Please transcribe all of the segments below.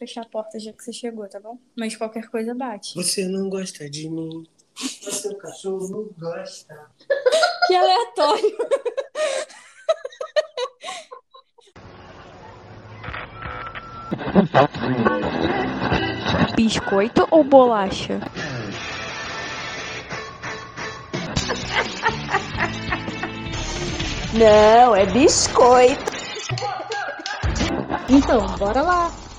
fechar a porta já que você chegou, tá bom? Mas qualquer coisa bate. Você não gosta de mim. O seu cachorro não gosta. Que aleatório. Biscoito ou bolacha? Não, é biscoito. Então, bora lá.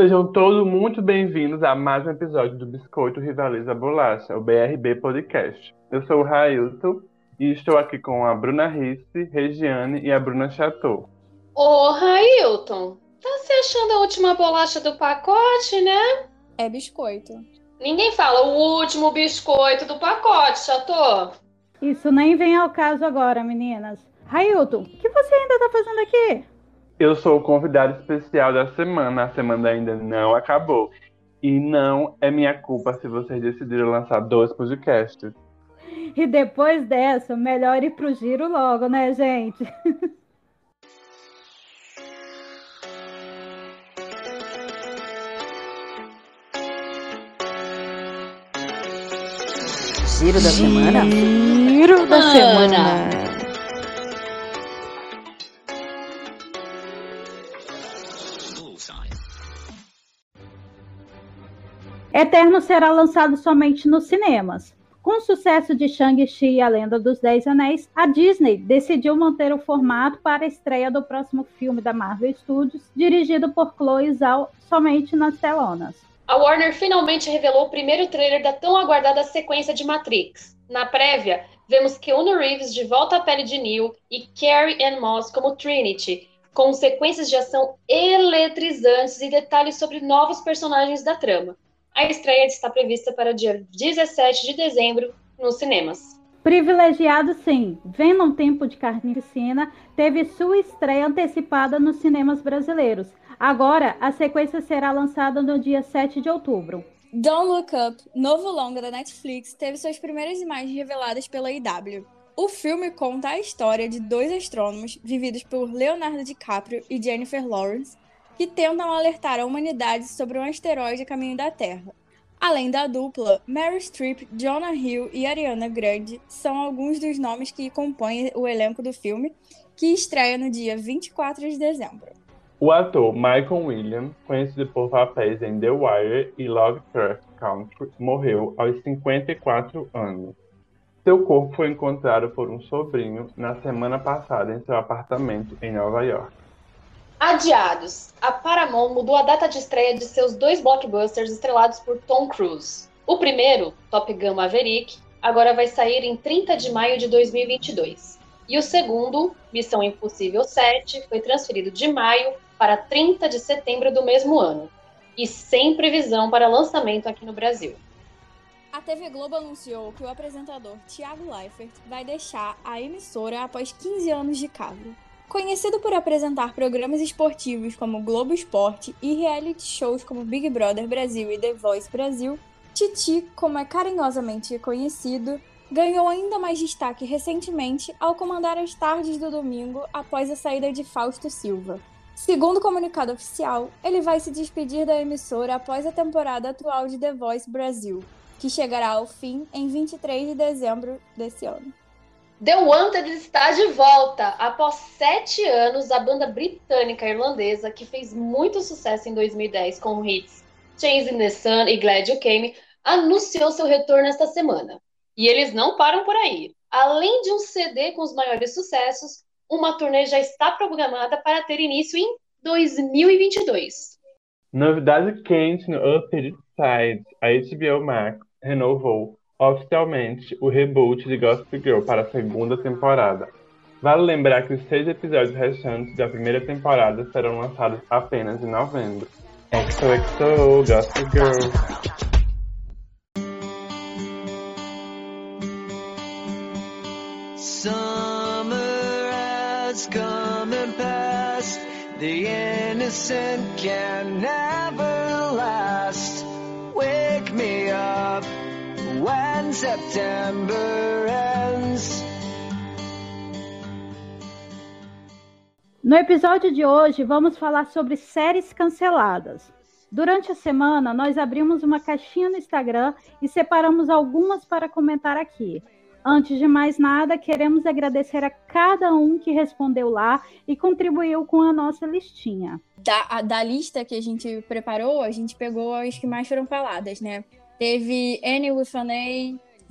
Sejam todos muito bem-vindos a mais um episódio do Biscoito Rivaliza Bolacha, o BRB Podcast. Eu sou o Railton e estou aqui com a Bruna Risse, Regiane e a Bruna Chateau. Ô, Railton, tá se achando a última bolacha do pacote, né? É biscoito. Ninguém fala o último biscoito do pacote, Chateau. Isso nem vem ao caso agora, meninas. Railton, o que você ainda tá fazendo aqui? Eu sou o convidado especial da semana. A semana ainda não acabou. E não é minha culpa se vocês decidiram lançar dois podcasts. E depois dessa, melhor ir pro giro logo, né, gente? Giro da semana? Giro da semana. Eterno será lançado somente nos cinemas. Com o sucesso de Shang-Chi e a Lenda dos Dez Anéis, a Disney decidiu manter o formato para a estreia do próximo filme da Marvel Studios, dirigido por Chloe Zhao, somente nas telonas. A Warner finalmente revelou o primeiro trailer da tão aguardada sequência de Matrix. Na prévia, vemos Keanu Reeves de volta à pele de Neo e Carrie Ann Moss como Trinity, com sequências de ação eletrizantes e detalhes sobre novos personagens da trama. A estreia está prevista para o dia 17 de dezembro nos cinemas. Privilegiado sim, Venom Tempo de Carnificina teve sua estreia antecipada nos cinemas brasileiros. Agora, a sequência será lançada no dia 7 de outubro. Don't Look Up, novo longa da Netflix, teve suas primeiras imagens reveladas pela IW. O filme conta a história de dois astrônomos, vividos por Leonardo DiCaprio e Jennifer Lawrence, que tentam alertar a humanidade sobre um asteroide a caminho da Terra. Além da dupla, Mary Streep, Jonah Hill e Ariana Grande são alguns dos nomes que compõem o elenco do filme, que estreia no dia 24 de dezembro. O ator Michael Williams, conhecido por papéis em The Wire e Lovecraft Country, morreu aos 54 anos. Seu corpo foi encontrado por um sobrinho na semana passada em seu apartamento em Nova York. Adiados. A Paramount mudou a data de estreia de seus dois blockbusters estrelados por Tom Cruise. O primeiro, Top Gun Maverick, agora vai sair em 30 de maio de 2022. E o segundo, Missão Impossível 7, foi transferido de maio para 30 de setembro do mesmo ano, e sem previsão para lançamento aqui no Brasil. A TV Globo anunciou que o apresentador Thiago Leifert vai deixar a emissora após 15 anos de cabo. Conhecido por apresentar programas esportivos como Globo Esporte e reality shows como Big Brother Brasil e The Voice Brasil, Titi, como é carinhosamente conhecido, ganhou ainda mais destaque recentemente ao comandar as tardes do domingo após a saída de Fausto Silva. Segundo o comunicado oficial, ele vai se despedir da emissora após a temporada atual de The Voice Brasil, que chegará ao fim em 23 de dezembro desse ano. The Wanted está de volta. Após sete anos, a banda britânica irlandesa, que fez muito sucesso em 2010 com hits Chasing the Sun e Glad You Came, anunciou seu retorno esta semana. E eles não param por aí. Além de um CD com os maiores sucessos, uma turnê já está programada para ter início em 2022. Novidade quente no Upper Side, a HBO Max renovou oficialmente o reboot de Gossip Girl para a segunda temporada. Vale lembrar que os seis episódios restantes da primeira temporada serão lançados apenas em novembro. XOXO, Gossip Girl. Summer has come and passed. The innocent can never last. Wake me up when September ends. No episódio de hoje, vamos falar sobre séries canceladas. Durante a semana, nós abrimos uma caixinha no Instagram e separamos algumas para comentar aqui. Antes de mais nada, queremos agradecer a cada um que respondeu lá e contribuiu com a nossa listinha. Da, a- da lista que a gente preparou, a gente pegou as que mais foram faladas, né? Teve Annie with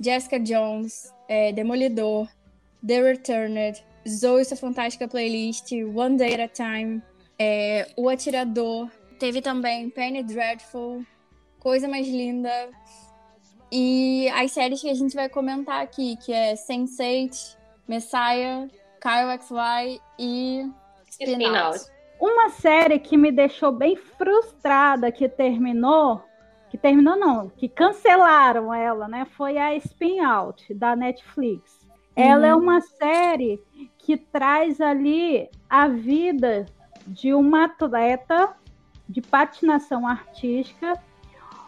Jessica Jones, é, Demolidor, The Returned, Zoe Sua Fantástica Playlist, One Day at a Time, é, O Atirador. Teve também Penny Dreadful, Coisa Mais Linda. E as séries que a gente vai comentar aqui, que é Sense8, Messiah, Kyle XY e Spin. Out. Uma série que me deixou bem frustrada que terminou, que terminou não, que cancelaram ela, né? Foi a Spin Out da Netflix. Ela é uma série que traz ali a vida de uma atleta de patinação artística,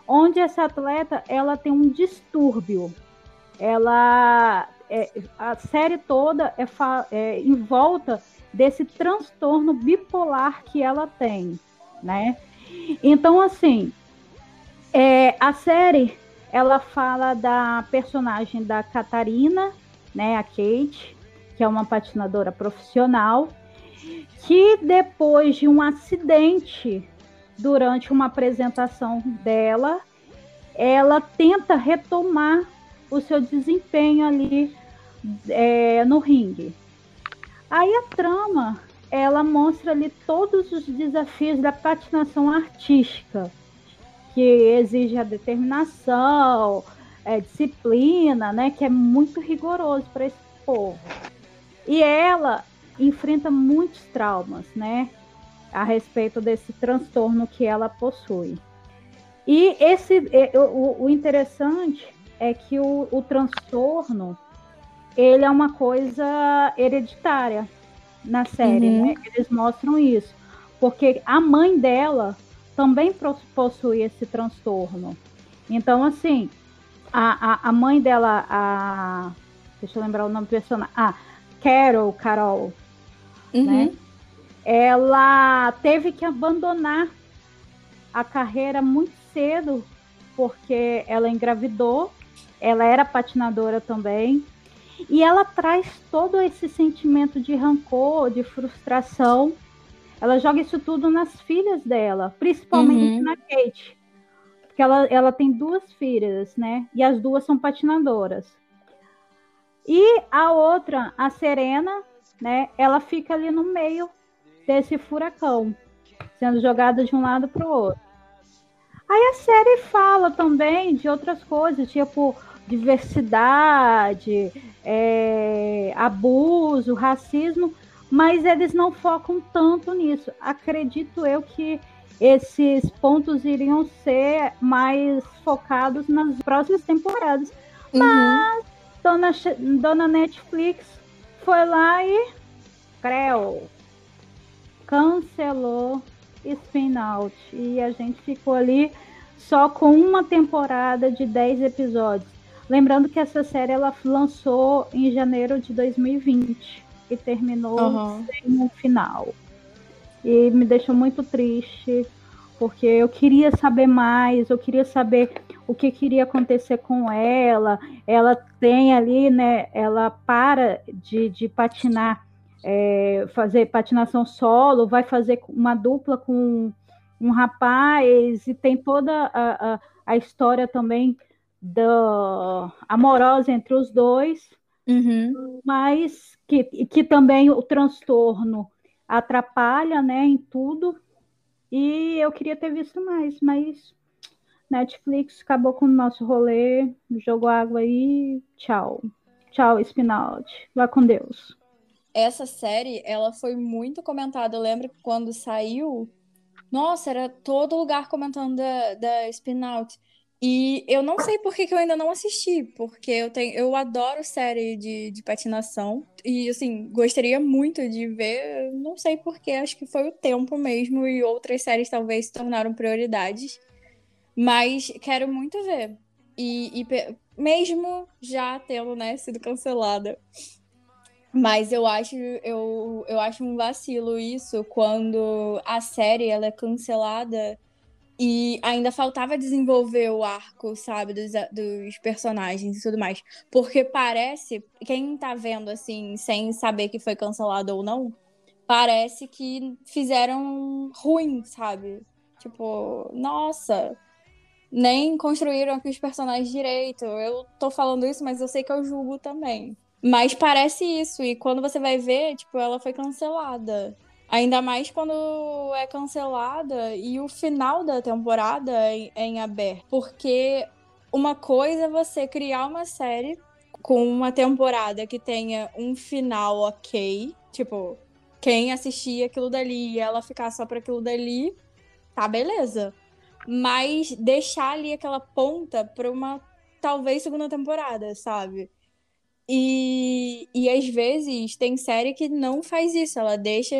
onde essa atleta ela tem um distúrbio. Ela é- a série toda é, é em volta desse transtorno bipolar que ela tem, né? Então, assim, é, a série ela fala da personagem da Catarina, né, a Kate, que é uma patinadora profissional, que depois de um acidente durante uma apresentação dela, ela tenta retomar o seu desempenho ali é, no ringue. Aí a trama, ela mostra ali todos os desafios da patinação artística, que exige a determinação, é, disciplina, né, que é muito rigoroso para esse povo. E ela enfrenta muitos traumas, né, a respeito desse transtorno que ela possui. E esse, o, o interessante é que o, o transtorno ele é uma coisa hereditária na série, Uhum. né? Eles mostram isso. Porque a mãe dela também possui esse transtorno. Então, assim, a, a, a mãe dela, a. Deixa eu lembrar o nome do personagem. Ah, Carol, Carol, Uhum. né? Ela teve que abandonar a carreira muito cedo, porque ela engravidou, ela era patinadora também, e ela traz todo esse sentimento de rancor, de frustração. Ela joga isso tudo nas filhas dela, principalmente Uhum. na Kate. Porque ela, ela tem duas filhas, né? E as duas são patinadoras. E a outra, a Serena, né? Ela fica ali no meio desse furacão, sendo jogada de um lado para o outro. Aí a série fala também de outras coisas, tipo diversidade, é, abuso, racismo, mas eles não focam tanto nisso. Acredito eu que esses pontos iriam ser mais focados nas próximas temporadas. Uhum. Dona, Che- Dona Netflix foi lá e creu, cancelou Spin Out. E a gente ficou ali só com uma temporada de 10 episódios. Lembrando que essa série ela lançou em janeiro de 2020 e terminou Aham. sem um final. E me deixou muito triste, porque eu queria saber mais, eu queria saber o que queria acontecer com ela. Ela tem ali, né? Ela para de, de patinar, é, fazer patinação solo, vai fazer uma dupla com um rapaz, e tem toda a, a, a história também da amorosa entre os dois Uhum. mas que, que também o transtorno atrapalha, né, em tudo. E eu queria ter visto mais, mas Netflix acabou com o nosso rolê, jogou água aí, tchau. Tchau, Spinout. Vá com Deus. Essa série, ela foi muito comentada. Eu lembro que quando saiu, nossa, era todo lugar comentando da, da Spin Out. E eu não sei por que que eu ainda não assisti, porque eu tenho, eu adoro série de, de patinação. E assim, gostaria muito de ver, não sei por quê, acho que foi o tempo mesmo, e outras séries talvez se tornaram prioridades. Mas quero muito ver. E, e mesmo já tendo, né, sido cancelada. Mas eu acho, eu, eu acho um vacilo isso quando a série ela é cancelada e ainda faltava desenvolver o arco, sabe, dos, dos personagens e tudo mais. Porque parece, quem tá vendo assim, sem saber que foi cancelado ou não, parece que fizeram ruim, sabe? Tipo, nossa, nem construíram aqui os personagens direito. Eu tô falando isso, mas eu sei que eu julgo também. Mas parece isso, e quando você vai ver, tipo, ela foi cancelada. Ainda mais quando é cancelada e o final da temporada é em aberto. Porque uma coisa é você criar uma série com uma temporada que tenha um final ok. Tipo, quem assistia aquilo dali e ela ficar só para aquilo dali, tá beleza. Mas deixar ali aquela ponta pra uma talvez segunda temporada, sabe? E, e às vezes tem série que não faz isso, ela deixa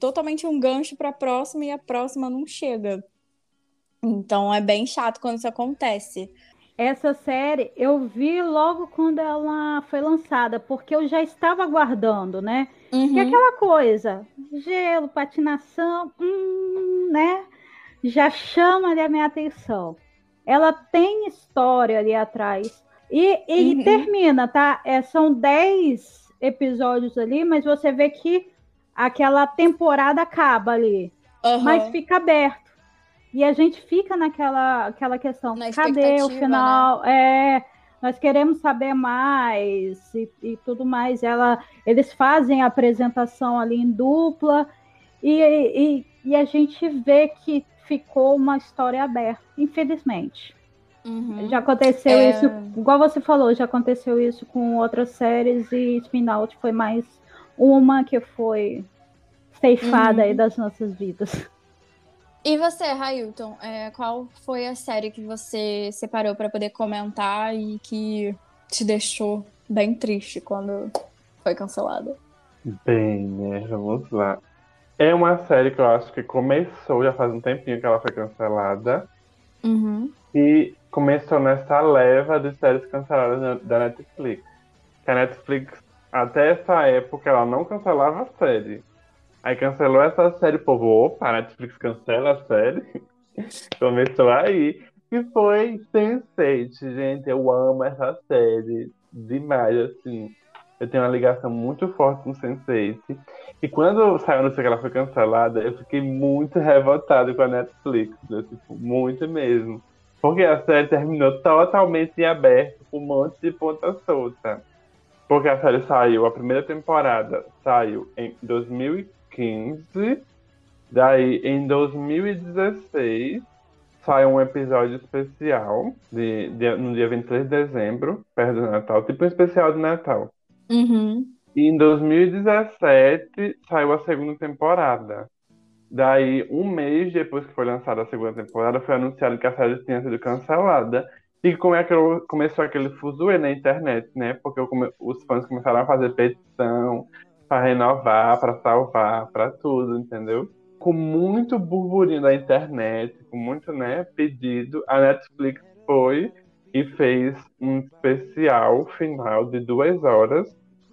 totalmente um gancho pra próxima e a próxima não chega. Então é bem chato quando isso acontece. Essa série eu vi logo quando ela foi lançada, porque eu já estava aguardando, né? Uhum. É aquela coisa, gelo, patinação, hum, né? Já chama ali a minha atenção. Ela tem história ali atrás. E, e Uhum. termina, tá? É, são 10 episódios ali, mas você vê que aquela temporada acaba ali. Aham. Mas fica aberto. E a gente fica naquela aquela questão, Na cadê o né? final? É, nós queremos saber mais e, e tudo mais. Ela, eles fazem a apresentação ali em dupla e, e, e a gente vê que ficou uma história aberta, infelizmente. Uhum. Já aconteceu É. isso, igual você falou, já aconteceu isso com outras séries e Spin-Out foi mais uma que foi ceifada Uhum. aí das nossas vidas. E você, Railton, é, qual foi a série que você separou pra poder comentar e que te deixou bem triste quando foi cancelada? Bem, né? Vamos lá. É uma série que eu acho que começou já faz um tempinho que ela foi cancelada. Uhum. E começou nessa leva de séries canceladas da Netflix. Que a Netflix, até essa época, ela não cancelava a série. Aí cancelou essa série, povo, opa, a Netflix cancela a série. Começou aí. E foi Sense8, gente. Eu amo essa série demais, assim. Eu tenho uma ligação muito forte com Sense8. E quando saiu a notícia que ela foi cancelada, eu fiquei muito revoltado com a Netflix. né? Tipo, muito mesmo. Porque a série terminou totalmente em aberto, com um monte de ponta solta. Porque a série saiu, a primeira temporada saiu em 2015. Daí, em 2016, saiu um episódio especial, de, de- no dia 23 de dezembro, perto do Natal, tipo um especial de Natal. Uhum. E em 2017 saiu a segunda temporada. Daí, um mês depois que foi lançada a segunda temporada, foi anunciado que a série tinha sido cancelada. E como é que eu- começou aquele fuzuê na internet, né? Porque os fãs começaram a fazer petição para renovar, para salvar, para tudo, entendeu? Com muito burburinho da internet, com muito né, pedido, a Netflix foi e fez um especial final de duas horas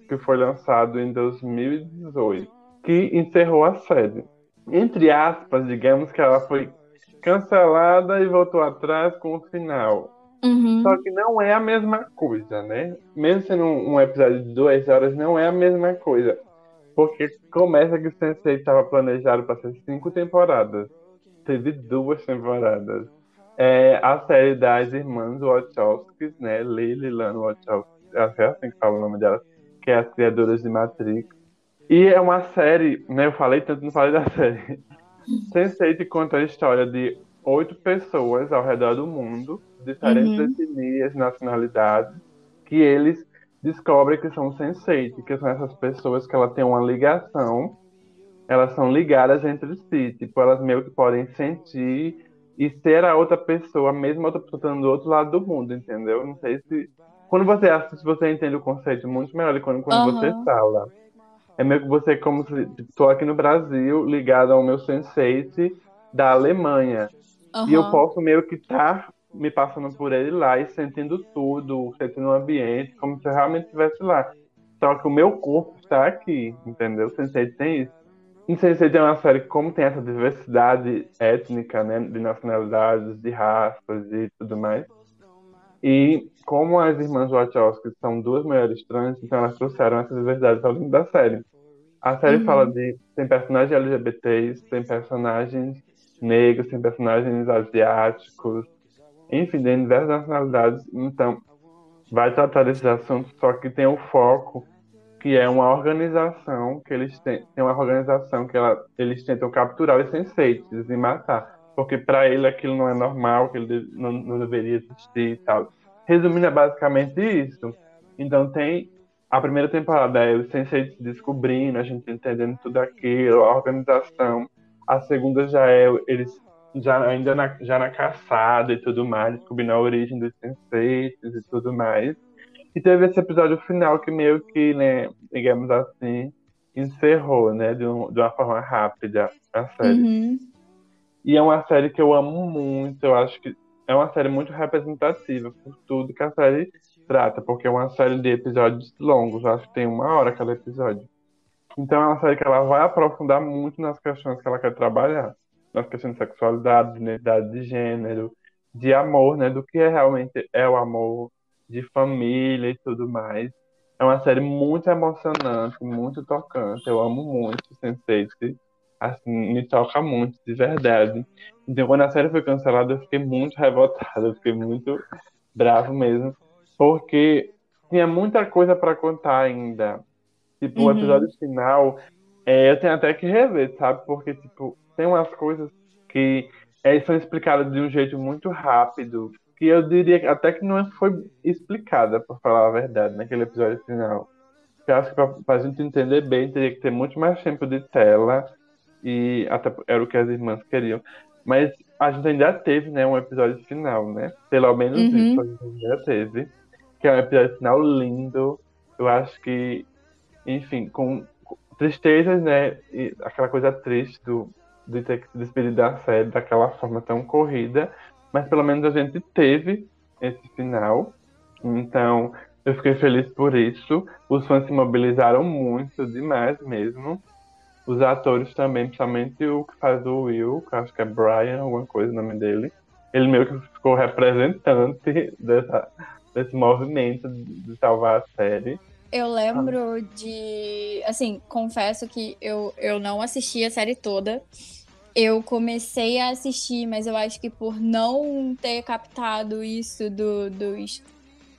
que foi lançado em 2018, que encerrou a série. Entre aspas, digamos que ela foi cancelada e voltou atrás com o final. Uhum. Só que não é a mesma coisa, né? Mesmo sendo um, um episódio de duas horas, não é a mesma coisa. Porque começa que o Sensei estava planejado para ser cinco temporadas. Teve duas temporadas. É a série das irmãs Wachowskis, né? Lily Lana Wachowski, acho que é assim que fala o nome delas, que é as criadoras de Matrix. E é uma série, né? Eu falei tanto, não falei da série. Sense8 conta a história de oito pessoas ao redor do mundo, diferentes Uhum. etnias, nacionalidades, que eles descobrem que são Sense8, que são essas pessoas que ela tem uma ligação, elas são ligadas entre si, tipo, elas meio que podem sentir e ser a outra pessoa, mesmo a outra pessoa estando do outro lado do mundo, entendeu? Não sei se. Quando você assiste, você entende o conceito muito melhor do que quando, quando você Aham. fala. É meio que você, como se estou aqui no Brasil, ligado ao meu sensei da Alemanha. E eu posso meio que estar me passando por ele lá e sentindo tudo, sentindo o ambiente, como se eu realmente estivesse lá. Só que o meu corpo está aqui, entendeu? Sense8 tem isso. E Sense8 é uma série que, como tem essa diversidade étnica, né, de nacionalidades, de raças e tudo mais, e como as irmãs Wachowski são duas mulheres trans, então elas trouxeram essa diversidade ao longo da série. A série Uhum. fala de. tem personagens LGBTs, tem personagens negros, tem personagens asiáticos, enfim, tem diversas nacionalidades. Então, vai tratar desses assuntos, só que tem o foco que é uma organização que eles têm, tem uma organização que ela, eles tentam capturar os senseitos e matar, porque para ele aquilo não é normal, que ele não, não deveria existir e tal. Resumindo, é basicamente isso. Então tem a primeira temporada é os senseitos se descobrindo, a gente entendendo tudo aquilo, a organização. A segunda já é eles já ainda na, já na caçada e tudo mais, descobrindo a origem dos senseitos e tudo mais. E teve esse episódio final que meio que, né, digamos assim, encerrou, né, de, um- de uma forma rápida a série. Uhum. E é uma série que eu amo muito, eu acho que é uma série muito representativa por tudo que a série trata, porque é uma série de episódios longos, acho que tem uma hora cada episódio. Então é uma série que ela vai aprofundar muito nas questões que ela quer trabalhar, nas questões de sexualidade, de identidade de gênero, de amor, né, do que é realmente é o amor, de família e tudo mais. É uma série muito emocionante, muito tocante. Eu amo muito Sense8. Assim, me toca muito, de verdade. Então, quando a série foi cancelada, eu fiquei muito revoltado, eu fiquei muito bravo mesmo, porque tinha muita coisa para contar ainda. Tipo, o Uhum. episódio final, é, eu tenho até que rever, sabe? Porque, tipo, tem umas coisas que é, são explicadas de um jeito muito rápido, que eu diria até que não foi explicada, por falar a verdade, naquele episódio final. Eu acho que pra, pra gente entender bem, teria que ter muito mais tempo de tela, e até era o que as irmãs queriam. Mas a gente ainda teve, né, um episódio final, né? Pelo menos Uhum. isso a gente ainda teve. Que é um episódio final lindo. Eu acho que, enfim, com tristezas, né? E aquela coisa triste do, de ter que se despedir da série daquela forma tão corrida. Mas pelo menos a gente teve esse final. Então, eu fiquei feliz por isso. Os fãs se mobilizaram muito, demais mesmo. Os atores também, principalmente o que faz o Will, que acho que é Brian, alguma coisa o nome dele. Ele meio que ficou representante dessa, desse movimento de salvar a série. Eu lembro de. Assim, confesso que eu, eu não assisti a série toda. Eu comecei a assistir, mas eu acho que por não ter captado isso do, dos.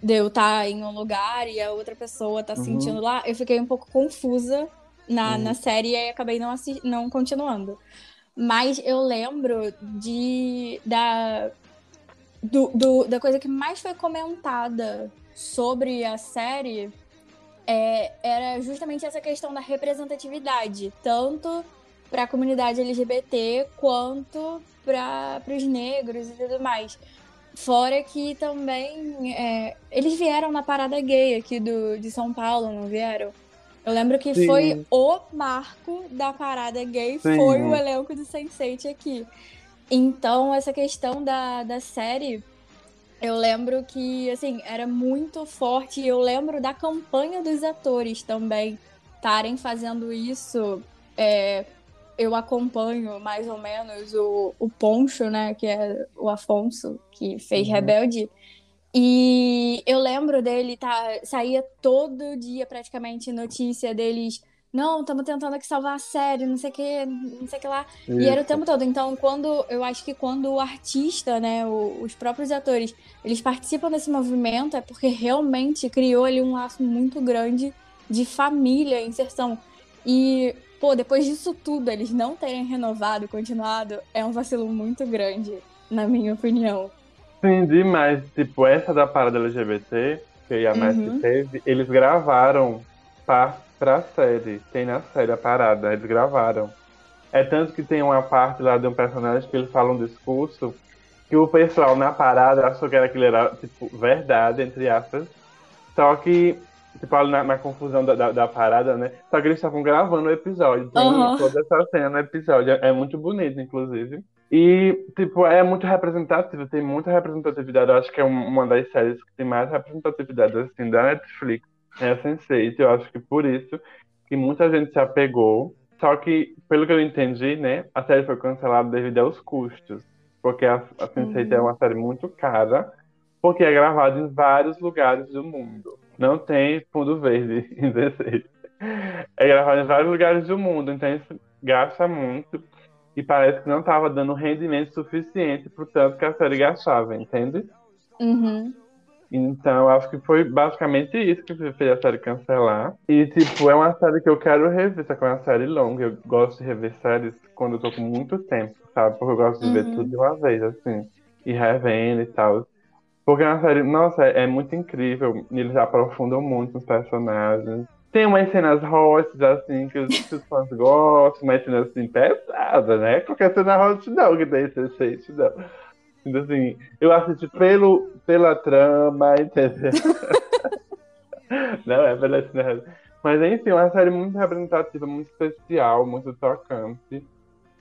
De eu estar em um lugar e a outra pessoa tá Uhum. sentindo lá, eu fiquei um pouco confusa na, Uhum. na série e acabei não, não continuando. Mas eu lembro de. Da, do, do- da coisa que mais foi comentada sobre a série é, era justamente essa questão da representatividade, tanto para a comunidade LGBT quanto para os negros e tudo mais. Fora que também é, eles vieram na parada gay aqui do, de São Paulo, não vieram? Eu lembro que Sim. foi o marco da parada gay, Sim. foi o elenco do Sense8 aqui. Então, essa questão da, da série, eu lembro que, assim, era muito forte. E eu lembro da campanha dos atores também estarem fazendo isso. É, eu acompanho mais ou menos o, o Poncho, né? Que é o Afonso, que fez Uhum. Rebelde. E eu lembro dele, tá, saía todo dia praticamente notícia deles. Não, estamos tentando aqui salvar a série, não sei o que, não sei o que lá. E era o Isso. tempo todo. Então, quando eu acho que quando o artista, né, o- os próprios atores, eles participam desse movimento, é porque realmente criou ali um laço muito grande de família, inserção. E, pô, depois disso tudo, eles não terem renovado, continuado, é um vacilo muito grande, na minha opinião. Sim, demais. Tipo, essa da parada LGBT, que a mais Uhum. que teve, eles gravaram pra, pra série. Tem na série a parada, eles gravaram. É tanto que tem uma parte lá de um personagem que ele fala um discurso que o pessoal na parada achou que era aquilo era, tipo, verdade, entre aspas. Só que, tipo, ali na, na confusão da, da, da parada, né? Só que eles estavam gravando o episódio. Tem Aham. toda essa cena no episódio. É é muito bonito, inclusive. E, tipo, é muito representativo, tem muita representatividade. Eu acho que é um- uma das séries que tem mais representatividade, assim, da Netflix. É a Sense8, eu acho que por isso que muita gente se apegou. Só que, pelo que eu entendi, né, a série foi cancelada devido aos custos. Porque a, a Sense8 é uma série muito cara, porque é gravada em vários lugares do mundo. Não tem fundo verde em 16. É gravado em vários lugares do mundo, então isso gasta muito. E parece que não estava dando rendimento suficiente pro tanto que a série gastava, entende? Uhum. Então, acho que foi basicamente isso que fez a série cancelar. E, tipo, é uma série que eu quero rever, só que é uma série longa. Eu gosto de rever séries quando eu tô com muito tempo, sabe? Porque eu gosto de ver Uhum. tudo de uma vez, assim. E revendo e tal. Porque é uma série, nossa, é muito incrível. E Eles aprofundam muito os personagens. Tem umas cenas hot, assim, que os, que os fãs gostam, umas cenas assim, pesadas, né? Qualquer cena hot não, que tem esse não. Então, assim, eu assisti pelo, pela trama, entendeu? Não é pela trama. Mas, enfim, é uma série muito representativa, muito especial, muito tocante.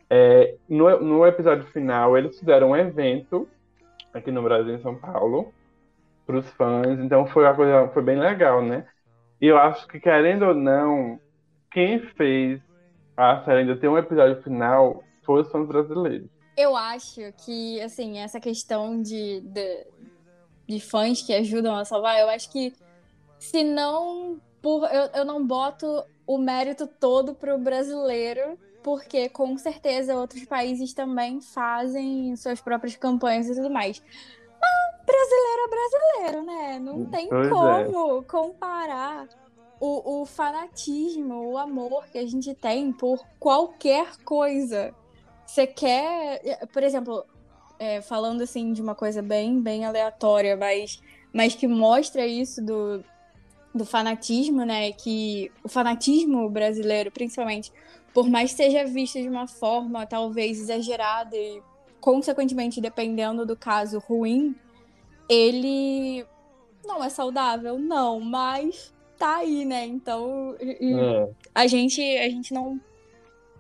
É, no, no episódio final, eles fizeram um evento aqui no Brasil, em São Paulo, para os fãs. Então, foi uma coisa, foi bem legal, né? E eu acho que, querendo ou não, quem fez a série ainda ter um episódio final foi os fãs brasileiros. Eu acho que, assim, essa questão de, de, de fãs que ajudam a salvar, eu acho que se não. Por, eu, eu não boto o mérito todo pro brasileiro, porque com certeza outros países também fazem suas próprias campanhas e tudo mais. Brasileiro é brasileiro, né? Não tem Pois é. como comparar o, o fanatismo, o amor que a gente tem por qualquer coisa. Você quer, por exemplo, é, falando assim de uma coisa bem, bem aleatória, mas, mas que mostra isso do, do fanatismo, né? Que o fanatismo brasileiro, principalmente, por mais que seja visto de uma forma talvez exagerada e, consequentemente, dependendo do caso, ruim, ele não é saudável, não, mas tá aí, né? Então, É. a gente, a gente não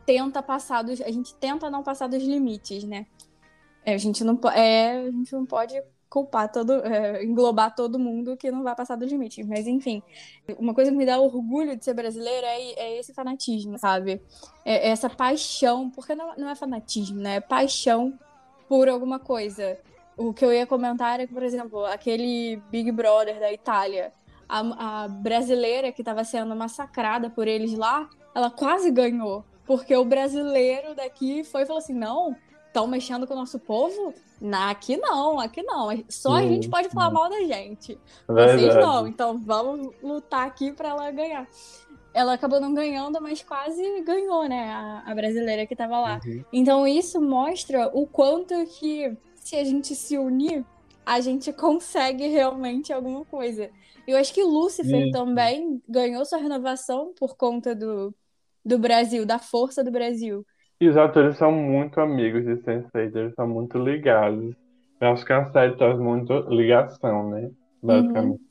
tenta passar dos, a gente tenta não passar dos limites, né? É, A gente não, é, a gente não pode culpar todo, é, englobar todo mundo que não vai passar dos limites, mas enfim, uma coisa que me dá orgulho de ser brasileira é, é esse fanatismo, sabe? É essa paixão, porque não, não é fanatismo, né? É paixão por alguma coisa. O que eu ia comentar é que, por exemplo, aquele Big Brother da Itália, a, a brasileira que estava sendo massacrada por eles lá, ela quase ganhou. Porque o brasileiro daqui foi e falou assim: não, estão mexendo com o nosso povo? Na, aqui não, aqui não. Só a gente pode falar mal da gente. Vocês Verdade. não, então vamos lutar aqui pra ela ganhar. Ela acabou não ganhando, mas quase ganhou, né? A, a brasileira que tava lá. Uhum. Então isso mostra o quanto que se a gente se unir, a gente consegue realmente alguma coisa. Eu acho que Lúcifer Isso. também ganhou sua renovação por conta do, do Brasil, da força do Brasil. E os atores são muito amigos de Sense8, eles são muito ligados. Eu acho que a série traz muito ligação, né? Basicamente.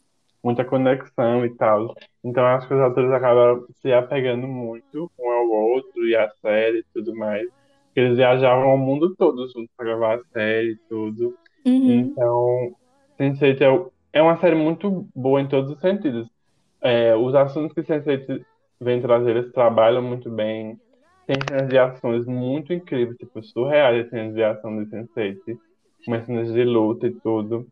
Muita conexão e tal. Então acho que os atores acabaram se apegando muito um ao outro e a série e tudo mais. Eles viajavam ao mundo todo juntos pra gravar a série e tudo. Uhum. Então, Sense8 é, o- é uma série muito boa em todos os sentidos. É, os assuntos que Sense8 vem trazer, eles trabalham muito bem. Tem cenas de ações muito incríveis, tipo, surreais as cenas de ação de Sense8. Umas cenas de luta e tudo.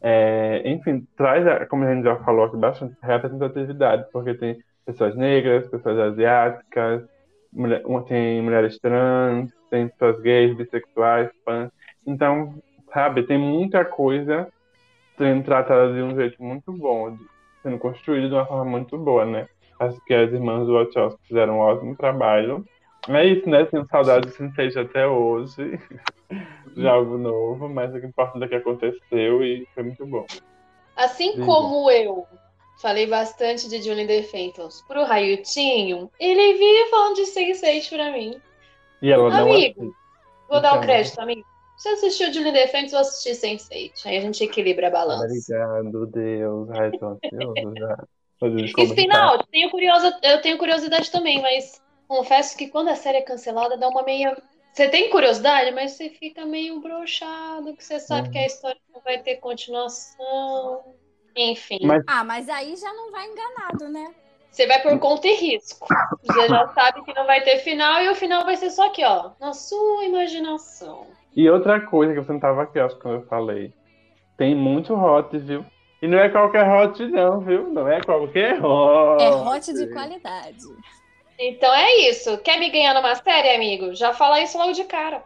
É, enfim, traz, a- como a gente já falou aqui, bastante representatividade, porque tem pessoas negras, pessoas asiáticas, mulher- tem mulheres trans, tem pessoas gays, bissexuais, fãs. Então, sabe, tem muita coisa sendo tratada de um jeito muito bom, de- sendo construída de uma forma muito boa, né? Acho que as irmãs do Wachowski fizeram um ótimo trabalho. É isso, né? Tenho saudade do Sense8 até hoje, de algo novo, mas o que importa é que aconteceu e foi muito bom. Assim Sim. como eu falei bastante de Julie DeFentos pro Raiutinho, ele vive falando de Sense8 pra mim. E ela não Amigo, assiste. Vou dar o Então. crédito, amigo. Você assistiu Julie DeFentos, eu assisti Sense8. Aí a gente equilibra a balança. Obrigado, Deus. Ai, tô ansioso E eu tenho, curiosa, eu tenho curiosidade também, mas confesso que quando a série é cancelada, dá uma meia. Você tem curiosidade, mas você fica meio broxado, que você sabe Uhum. que a história não vai ter continuação. Enfim. Mas- Ah, mas aí já não vai enganado, né? Você vai por conta e risco. Você já sabe que não vai ter final e o final vai ser só aqui, ó, na sua imaginação. E outra coisa que você não tava aqui, acho que quando eu falei. Tem muito hot, viu? E não é qualquer hot, não, viu? Não é qualquer hot. É hot de qualidade. Então é isso. Quer me ganhar numa série, amigo? Já fala isso logo de cara.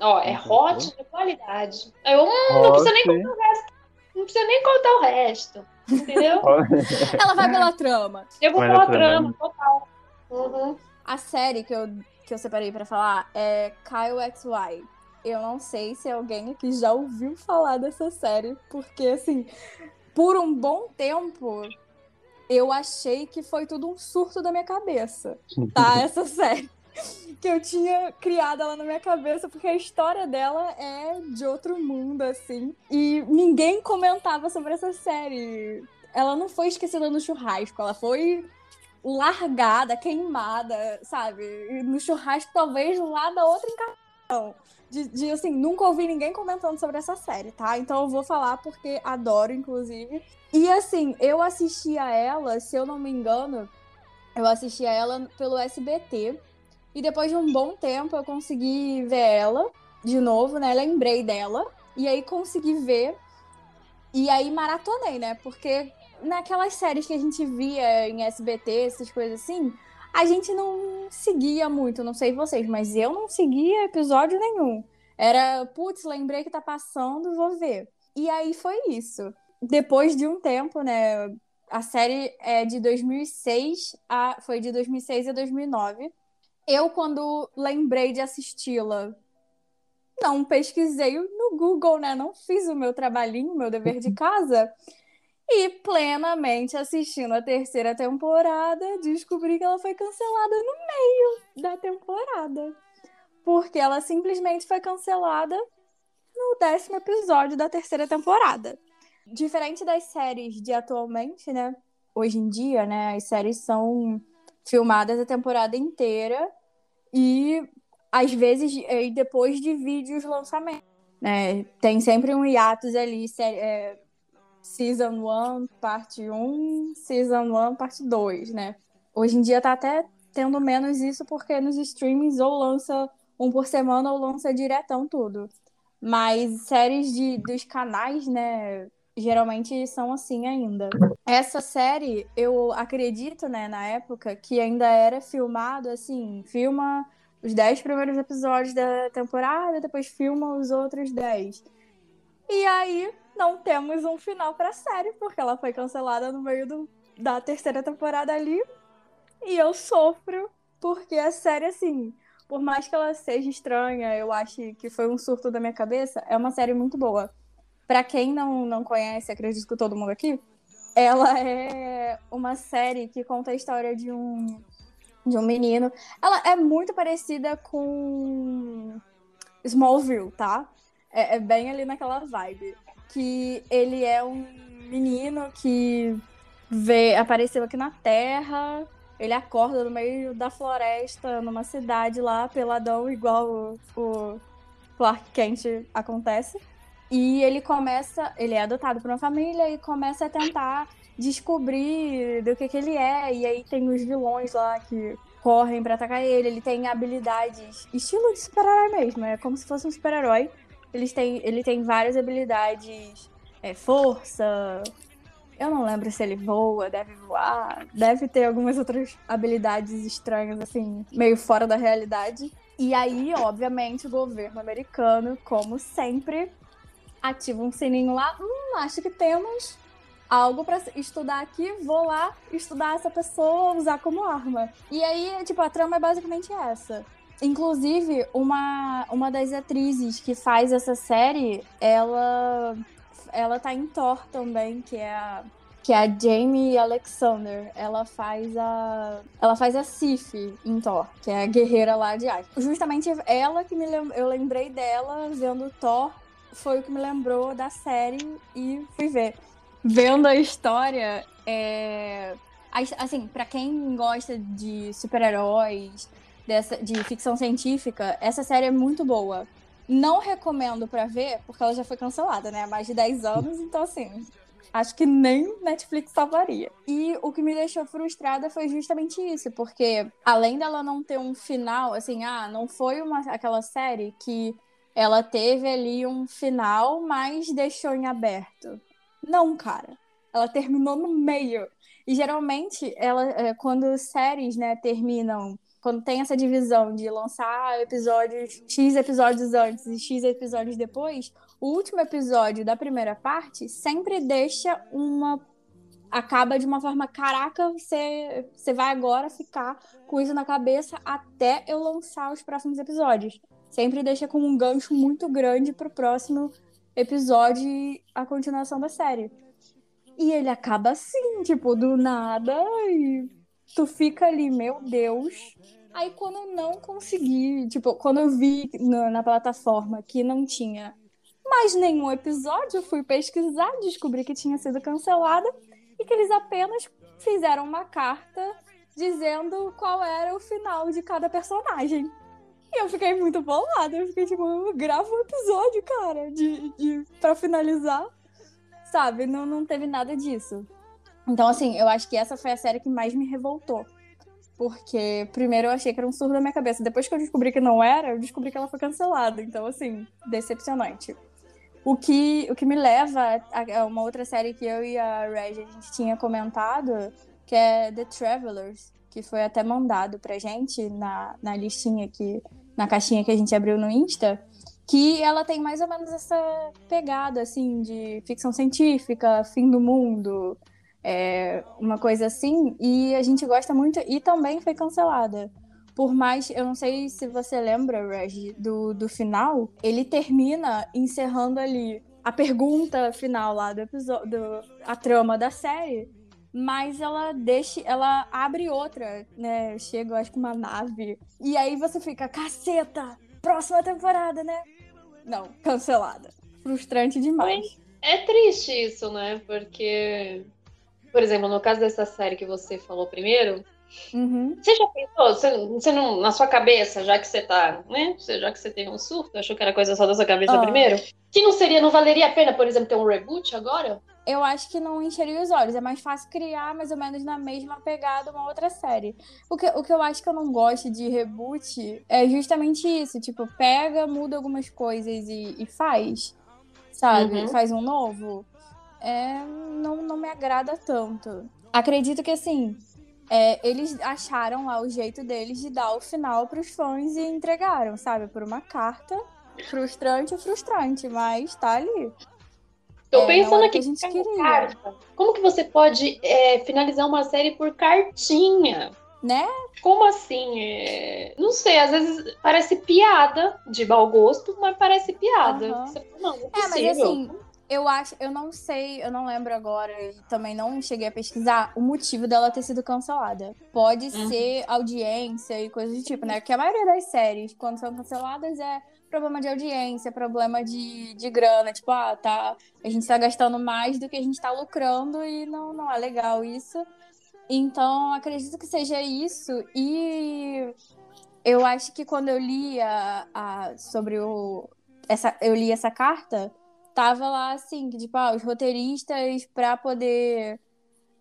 Ó, é hot de qualidade. Eu, hum, não precisa nem Hot. contar o resto. Não precisa nem contar o resto. Entendeu? Ela vai pela trama. Eu vou Vai na trama, total. Uhum. A série que eu, que eu separei pra falar é Kyle XY. Eu não sei se alguém aqui já ouviu falar dessa série, porque assim, por um bom tempo eu achei que foi tudo um surto da minha cabeça, tá? Essa série. Que eu tinha criado ela na minha cabeça, porque a história dela é de outro mundo, assim. E ninguém comentava sobre essa série. Ela não foi esquecida no churrasco, ela foi largada, queimada, sabe? No churrasco, talvez lá da outra encarnação. De, de, assim, nunca ouvi ninguém comentando sobre essa série, tá? Então eu vou falar porque adoro, inclusive. E assim, eu assisti a ela, se eu não me engano, eu assisti a ela pelo SBT. E depois de um bom tempo eu consegui ver ela de novo, né? Lembrei dela. E aí consegui ver. E aí maratonei, né? Porque naquelas séries que a gente via em SBT, essas coisas assim, a gente não seguia muito, não sei vocês, mas eu não seguia episódio nenhum. Era, putz, lembrei que tá passando, vou ver. E aí foi isso. Depois de um tempo, né? A série é de 2006 a foi de 2006 a 2009. Eu quando lembrei de assisti-la, não pesquisei no Google, né? Não fiz o meu trabalhinho, meu dever de casa. E plenamente assistindo a terceira temporada, descobri que ela foi cancelada no meio da temporada. Porque ela simplesmente foi cancelada no décimo episódio da terceira temporada. Diferente das séries de atualmente, né? Hoje em dia, né? As séries são filmadas a temporada inteira e às vezes e depois divide os lançamentos. Né? Tem sempre um hiatus ali, é, Season 1, parte 1, Season 1, parte 2, né? Hoje em dia tá até tendo menos isso porque nos streamings ou lança um por semana ou lança diretão tudo. Mas séries de, dos canais, né, geralmente são assim ainda. Essa série, eu acredito, né, na época, que ainda era filmado assim, filma os 10 primeiros episódios da temporada, depois filma os outros 10. E aí não temos um final pra série, porque ela foi cancelada no meio do, da terceira temporada ali. E eu sofro, porque a série, assim, por mais que ela seja estranha, eu acho que foi um surto da minha cabeça, é uma série muito boa. Pra quem não, não conhece, acredito que todo mundo aqui, ela é uma série que conta a história de um, de um menino. Ela é muito parecida com Smallville, tá? É, é bem ali naquela vibe. Que ele é um menino que vê, apareceu aqui na Terra. Ele acorda no meio da floresta, numa cidade lá, peladão, igual o, o Clark Kent acontece. E ele começa, ele é adotado por uma família e começa a tentar descobrir do que, que ele é. E aí tem os vilões lá que correm pra atacar ele. Ele tem habilidades, estilo de super-herói mesmo, é como se fosse um super-herói. Eles têm, ele tem várias habilidades, é, força. Eu não lembro se ele voa, deve voar, deve ter algumas outras habilidades estranhas, assim, meio fora da realidade. E aí, obviamente, o governo americano, como sempre, ativa um sininho lá. Hum, acho que temos algo pra estudar aqui, vou lá estudar essa pessoa, usar como arma. E aí, tipo, a trama é basicamente essa. Inclusive, uma, uma das atrizes que faz essa série, ela ela tá em Thor também, que é a que é a Jamie Alexander. Ela faz a ela faz a Sif em Thor, que é a guerreira lá de Asgard. Justamente ela que me lem... eu lembrei dela vendo Thor, foi o que me lembrou da série e fui ver. Vendo a história, é assim, para quem gosta de super-heróis, dessa de ficção científica, essa série é muito boa. Não recomendo pra ver, porque ela já foi cancelada, né? Há mais de 10 anos, então assim, Acho que nem Netflix salvaria. E o que me deixou frustrada foi justamente isso, porque além dela não ter um final, assim, ah, não foi uma, aquela série que ela teve ali um final, mas deixou em aberto. Não, cara. Ela terminou no meio. E geralmente, ela, é, quando séries né, terminam, quando tem essa divisão de lançar episódios, X episódios antes e X episódios depois, o último episódio da primeira parte sempre deixa uma. Acaba de uma forma, caraca, você, você vai agora ficar com isso na cabeça até eu lançar os próximos episódios. Sempre deixa com um gancho muito grande pro próximo episódio e a continuação da série. E ele acaba assim, tipo, do nada, e tu fica ali, meu Deus. Aí quando eu não consegui, tipo, quando eu vi na, na plataforma que não tinha mais nenhum episódio, eu fui pesquisar, descobri que tinha sido cancelada e que eles apenas fizeram uma carta dizendo qual era o final de cada personagem. E eu fiquei muito bolada. Eu fiquei tipo, grava um episódio, cara, de, de, pra finalizar. Sabe? Não, não teve nada disso. Então, assim, eu acho que essa foi a série que mais me revoltou. Porque primeiro eu achei que era um surdo na minha cabeça. Depois que eu descobri que não era, eu descobri que ela foi cancelada. Então, assim, decepcionante. O que, o que me leva a uma outra série que eu e a Reg a gente tinha comentado, que é The Travelers, que foi até mandado pra gente na, na listinha que na caixinha que a gente abriu no Insta, que ela tem mais ou menos essa pegada, assim, de ficção científica, fim do mundo, é, uma coisa assim, e a gente gosta muito, e também foi cancelada. Por mais, eu não sei se você lembra, Reg, do, do final, ele termina encerrando ali a pergunta final lá do episódio, a trama da série, mas ela deixa, ela abre outra, né? Chega, acho que uma nave. E aí você fica, caceta! Próxima temporada, né? Não, cancelada. Frustrante demais. É triste isso, né? Porque, por exemplo, no caso dessa série que você falou primeiro, Uhum. Você já pensou, você, você não, na sua cabeça, já que você tá, né? Já que você tem um surto, achou que era coisa só da sua cabeça Ah. primeiro? Que não seria, não valeria a pena, por exemplo, ter um reboot agora? Eu acho que não encheria os olhos. É mais fácil criar mais ou menos na mesma pegada uma outra série. O que, o que eu acho que eu não gosto de reboot é justamente isso. Tipo, pega, muda algumas coisas e, e faz. Sabe? Uhum. Faz um novo. É, não, não me agrada tanto. Acredito que assim. É, eles acharam lá o jeito deles de dar o final pros fãs e entregaram, sabe? Por uma carta. Frustrante, frustrante, mas tá ali. Tô É, pensando aqui, que a gente queria. carta. Como que você pode é, finalizar uma série por cartinha? Né? Como assim? É, Não sei, às vezes parece piada de mau gosto, mas parece piada. Fala, não, não é É, mas assim, eu acho, eu não sei, eu não lembro agora, e também não cheguei a pesquisar o motivo dela ter sido cancelada. Pode Uhum. ser audiência e coisas do tipo, né? Porque a maioria das séries, quando são canceladas, é problema de audiência, problema de, de grana, tipo, ah, tá, a gente tá gastando mais do que a gente tá lucrando e não, não é legal isso. Então, acredito que seja isso. E eu acho que quando eu li a, a- sobre o. Essa, eu li essa carta, tava lá assim, que tipo, ah, os roteiristas, pra poder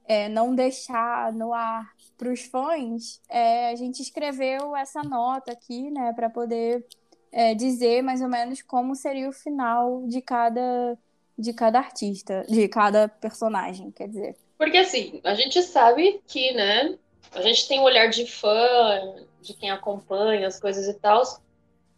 é, não deixar no ar pros fãs, é, a gente escreveu essa nota aqui, né, pra poder é, dizer mais ou menos como seria o final de cada, de cada artista, de cada personagem, quer dizer. Porque assim, a gente sabe que, né, a gente tem um olhar de fã, de quem acompanha as coisas e tal,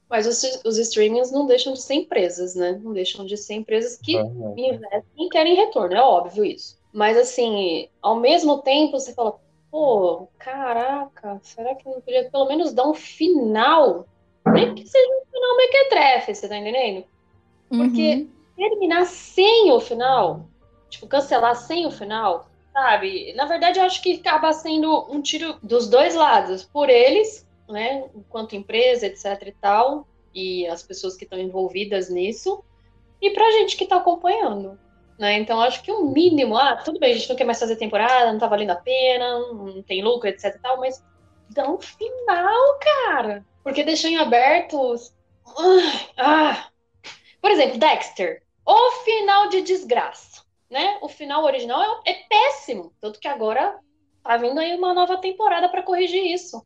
mas os, os streamings não deixam de ser empresas, né? Não deixam de ser empresas que Aham. investem e querem retorno, é óbvio isso. Mas assim, ao mesmo tempo você fala, pô, caraca, será que não podia pelo menos dar um final? Nem que seja um final mequetrefe, você tá entendendo? Porque Uhum. terminar sem o final, tipo, cancelar sem o final, sabe? Na verdade, eu acho que acaba sendo um tiro dos dois lados, por eles, né, enquanto empresa, etc e tal, e as pessoas que estão envolvidas nisso, e pra gente que tá acompanhando, né? Então, acho que o mínimo, ah, tudo bem, a gente não quer mais fazer temporada, não tá valendo a pena, não tem lucro, etc e tal, mas dá um final, cara. Porque deixar em aberto. Ah, ah. Por exemplo, Dexter. O final de desgraça. né? O final original é, é péssimo. Tanto que agora tá vindo aí uma nova temporada para corrigir isso.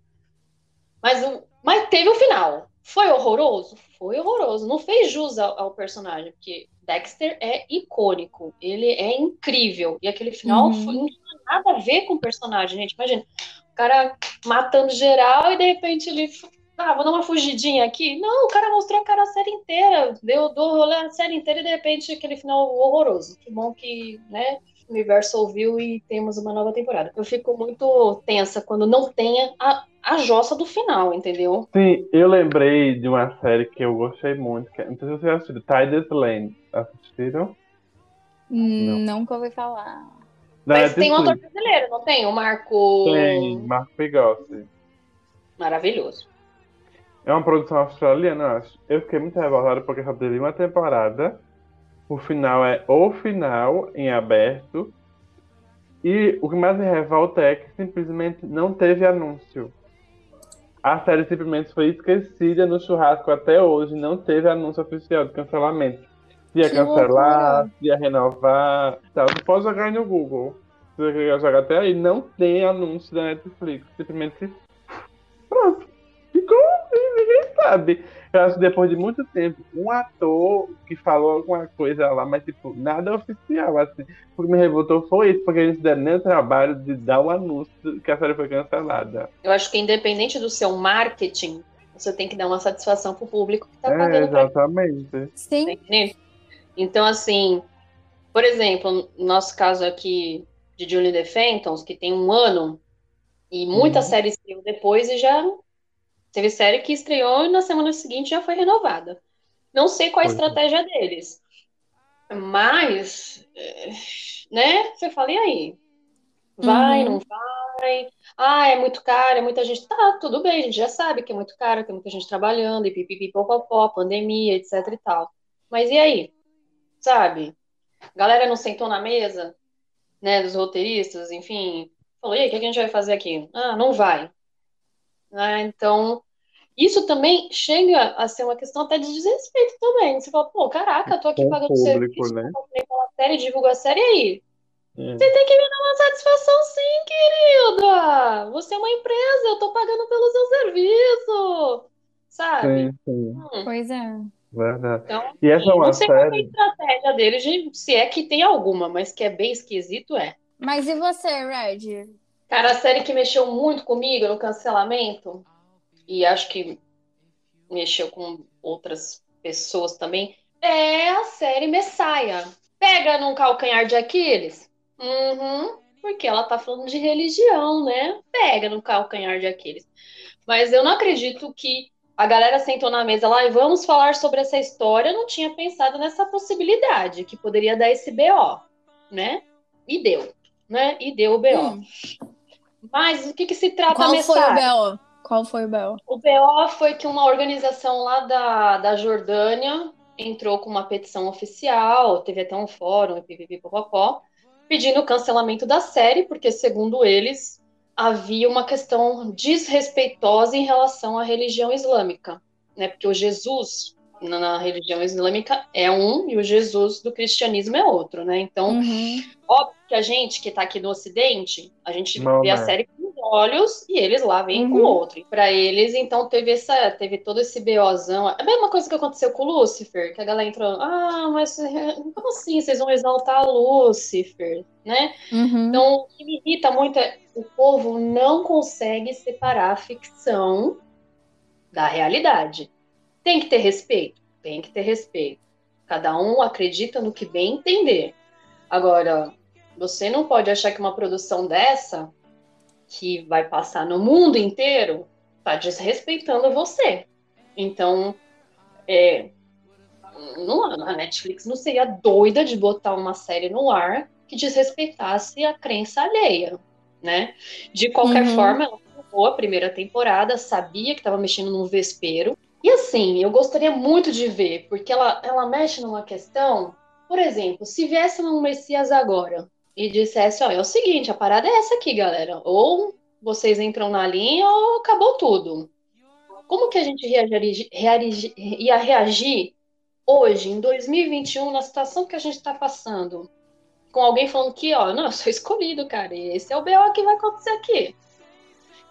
Mas, o- mas teve o final. Foi horroroso? Foi horroroso. Não fez jus ao, ao personagem, porque Dexter é icônico. Ele é incrível. E aquele final Uhum. foi- não tinha nada a ver com o personagem, gente. Imagina, o cara matando geral e de repente ele. Ah, vou dar uma fugidinha aqui. Não, o cara mostrou a cara a série inteira. Deu do rolê a série inteira e de repente aquele final horroroso. Que bom que, né? O universo ouviu e temos uma nova temporada. Eu fico muito tensa quando não tem a, a jossa do final, entendeu? Sim, eu lembrei de uma série que eu gostei muito. Que, não sei se vocês assistiram. Tides Land. Assistiram? Hum, Nunca ouvi falar. Da Mas tem um ator brasileiro, não tem? O Marco. Tem, Marco Pigossi. Maravilhoso. É uma produção australiana, eu acho. Eu fiquei muito revoltado porque só teve uma temporada. O final é o final em aberto. E o que mais me revolta é que simplesmente não teve anúncio. A série simplesmente foi esquecida no churrasco até hoje. Não teve anúncio oficial de cancelamento. Se ia Que cancelar, loucura. se ia renovar. Tal. Você pode jogar aí no Google. Se você quer jogar até aí, não tem anúncio da Netflix. Simplesmente. Pronto. Ficou assim, ninguém sabe. Eu acho que depois de muito tempo, um ator que falou alguma coisa lá, mas tipo, nada oficial, assim. O que me revoltou foi isso, porque eles deram nem o trabalho de dar o anúncio que a série foi cancelada. Eu acho que independente do seu marketing, você tem que dar uma satisfação pro público que tá é, pagando pra exatamente. Tá Sim. Então, assim, por exemplo, no nosso caso aqui de Julie the Phantoms, que tem um ano, e muita Uhum. série estreou depois e já teve série que estreou e na semana seguinte já foi renovada. Não sei qual a estratégia deles, mas, eh, né, você fala, e aí? Vai, Uhum. não vai? Ah, é muito caro, é muita gente. Tá, tudo bem, a gente já sabe que é muito caro, tem muita gente trabalhando, e pipipipopopó, pandemia, etc e tal. Mas e aí? Sabe? Galera não sentou na mesa, né, dos roteiristas, enfim, falou, e aí, o que a gente vai fazer aqui? Ah, não vai. Ah, então, isso também chega a ser uma questão até de desrespeito também. Você fala, pô, caraca, eu tô aqui Com pagando público, serviço, né? comprei pela série, divulgo a série, e aí? É. Você tem que me dar uma satisfação sim, querida. Você é uma empresa, eu tô pagando pelo seu serviço. Sabe? Sim, sim, Hum, Pois é. Então, verdade. E essa é uma não sei qual é a série. estratégia deles, de- se é que tem alguma, mas que é bem esquisito, é. Mas e você, Red? Cara, a série que mexeu muito comigo no cancelamento, e acho que mexeu com outras pessoas também, é a série Messiah. Pega num calcanhar de Aquiles? Uhum, porque ela tá falando de religião, né? Pega no calcanhar de Aquiles. Mas eu não acredito que a galera sentou na mesa lá e vamos falar sobre essa história. Eu não tinha pensado nessa possibilidade, que poderia dar esse BO, né? E deu, né? E deu o BO. Hum, Mas o que que se trata qual a foi o? BO? Qual foi o BO? O BO foi que uma organização lá da, da Jordânia entrou com uma petição oficial, teve até um fórum, e pipipipopopó, pedindo o cancelamento da série, porque, segundo eles, havia uma questão desrespeitosa em relação à religião islâmica, né? Porque o Jesus na, na religião islâmica é um e o Jesus do cristianismo é outro, né? Então, Uhum. Óbvio que a gente que tá aqui no Ocidente, a gente Não, vê a né? série olhos e eles lá veem Uhum. com o outro. Pra eles, então, teve essa, teve todo esse BOzão. É a mesma coisa que aconteceu com o Lúcifer, que a galera entrou, ah, mas como assim? Vocês vão exaltar Lúcifer, né? Uhum. Então, o que me irrita muito é o povo não consegue separar a ficção da realidade. Tem que ter respeito? Tem que ter respeito. Cada um acredita no que bem entender. Agora, você não pode achar que uma produção dessa, que vai passar no mundo inteiro, tá desrespeitando você. Então, é, não, a Netflix não seria doida de botar uma série no ar que desrespeitasse a crença alheia, né? De qualquer Uhum. forma, ela acabou a primeira temporada, sabia que estava mexendo num vespeiro. E assim, eu gostaria muito de ver, porque ela, ela mexe numa questão, por exemplo, se viesse um Messias agora e dissesse, ó, é o seguinte, a parada é essa aqui, galera. Ou vocês entram na linha ou acabou tudo. Como que a gente ia reagir hoje, em 2021, na situação que a gente está passando? com alguém falando que, ó, não, eu sou escolhido, cara, esse é o BO que vai acontecer aqui.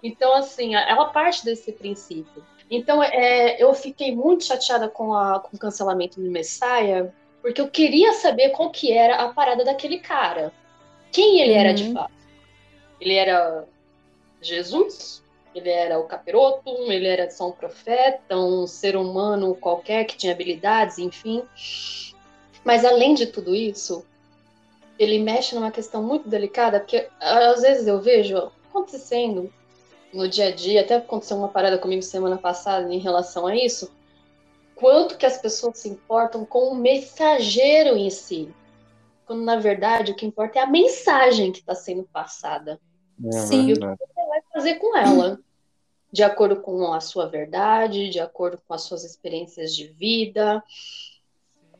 Então, assim, ela parte desse princípio. Então, é, eu fiquei muito chateada com, a, com o cancelamento do Messiah, porque eu queria saber qual que era a parada daquele cara. Quem ele era de Uhum. fato? Ele era Jesus? Ele era o capiroto? Ele era só um profeta? Um ser humano qualquer que tinha habilidades, enfim. Mas além de tudo isso, ele mexe numa questão muito delicada, porque às vezes eu vejo acontecendo no dia a dia, até aconteceu uma parada comigo semana passada em relação a isso, quanto que as pessoas se importam com o mensageiro em si. Quando, na verdade, o que importa é a mensagem que está sendo passada. É Sim. verdade. vai fazer com ela, de acordo com a sua verdade, de acordo com as suas experiências de vida.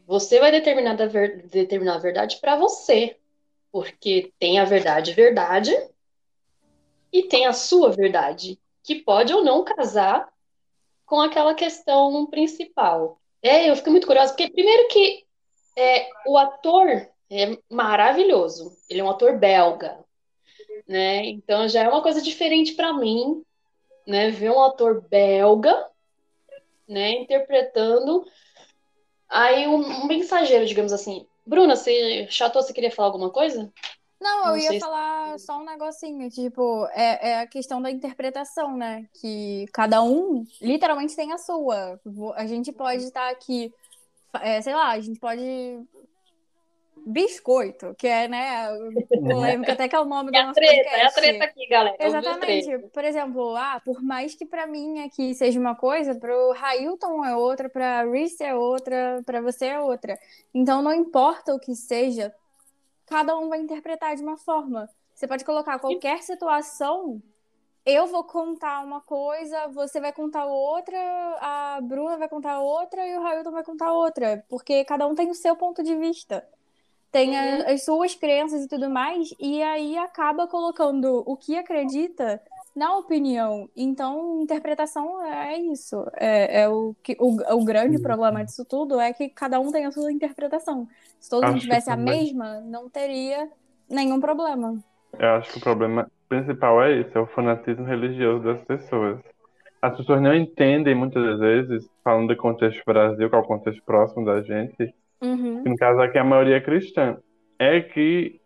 Você vai determinar, a ver- determinar a verdade para você, porque tem a verdade verdade e tem a sua verdade, que pode ou não casar com aquela questão principal. É, eu fico muito curiosa, porque primeiro que é, o ator é maravilhoso, ele é um ator belga, né? Então já é uma coisa diferente para mim, né? Ver um ator belga, né, interpretando aí um, um mensageiro, digamos assim. Bruna, você chatou, você queria falar alguma coisa? Não, eu Não ia sei se- falar só um negocinho, tipo, é, é a questão da interpretação, né? Que cada um literalmente tem a sua. A gente pode estar aqui, é, sei lá, a gente pode. Biscoito, que é, né? Polêmica, até que é o nome do É a nosso treta, podcast. é a treta aqui, galera. é. Exatamente. Por exemplo, ah, por mais que pra mim aqui seja uma coisa, pro Railton é outra, pra Reese é outra, pra você é outra. Então não importa o que seja, cada um vai interpretar de uma forma. Você pode colocar qualquer situação, eu vou contar uma coisa, você vai contar outra, a Bruna vai contar outra e o Railton vai contar outra, porque cada um tem o seu ponto de vista tem a- as suas crenças e tudo mais, e aí acaba colocando o que acredita na opinião. Então, interpretação é isso. É, é o, que, o, o grande problema disso tudo é que cada um tem a sua interpretação. Se todo mundo Acho tivesse a também. mesma, não teria nenhum problema. Eu acho que o problema principal é isso, é o fanatismo religioso das pessoas. As pessoas não entendem muitas vezes, falando do contexto Brasil, que é o contexto próximo da gente, Uhum. que no caso aqui a maioria é cristã, é que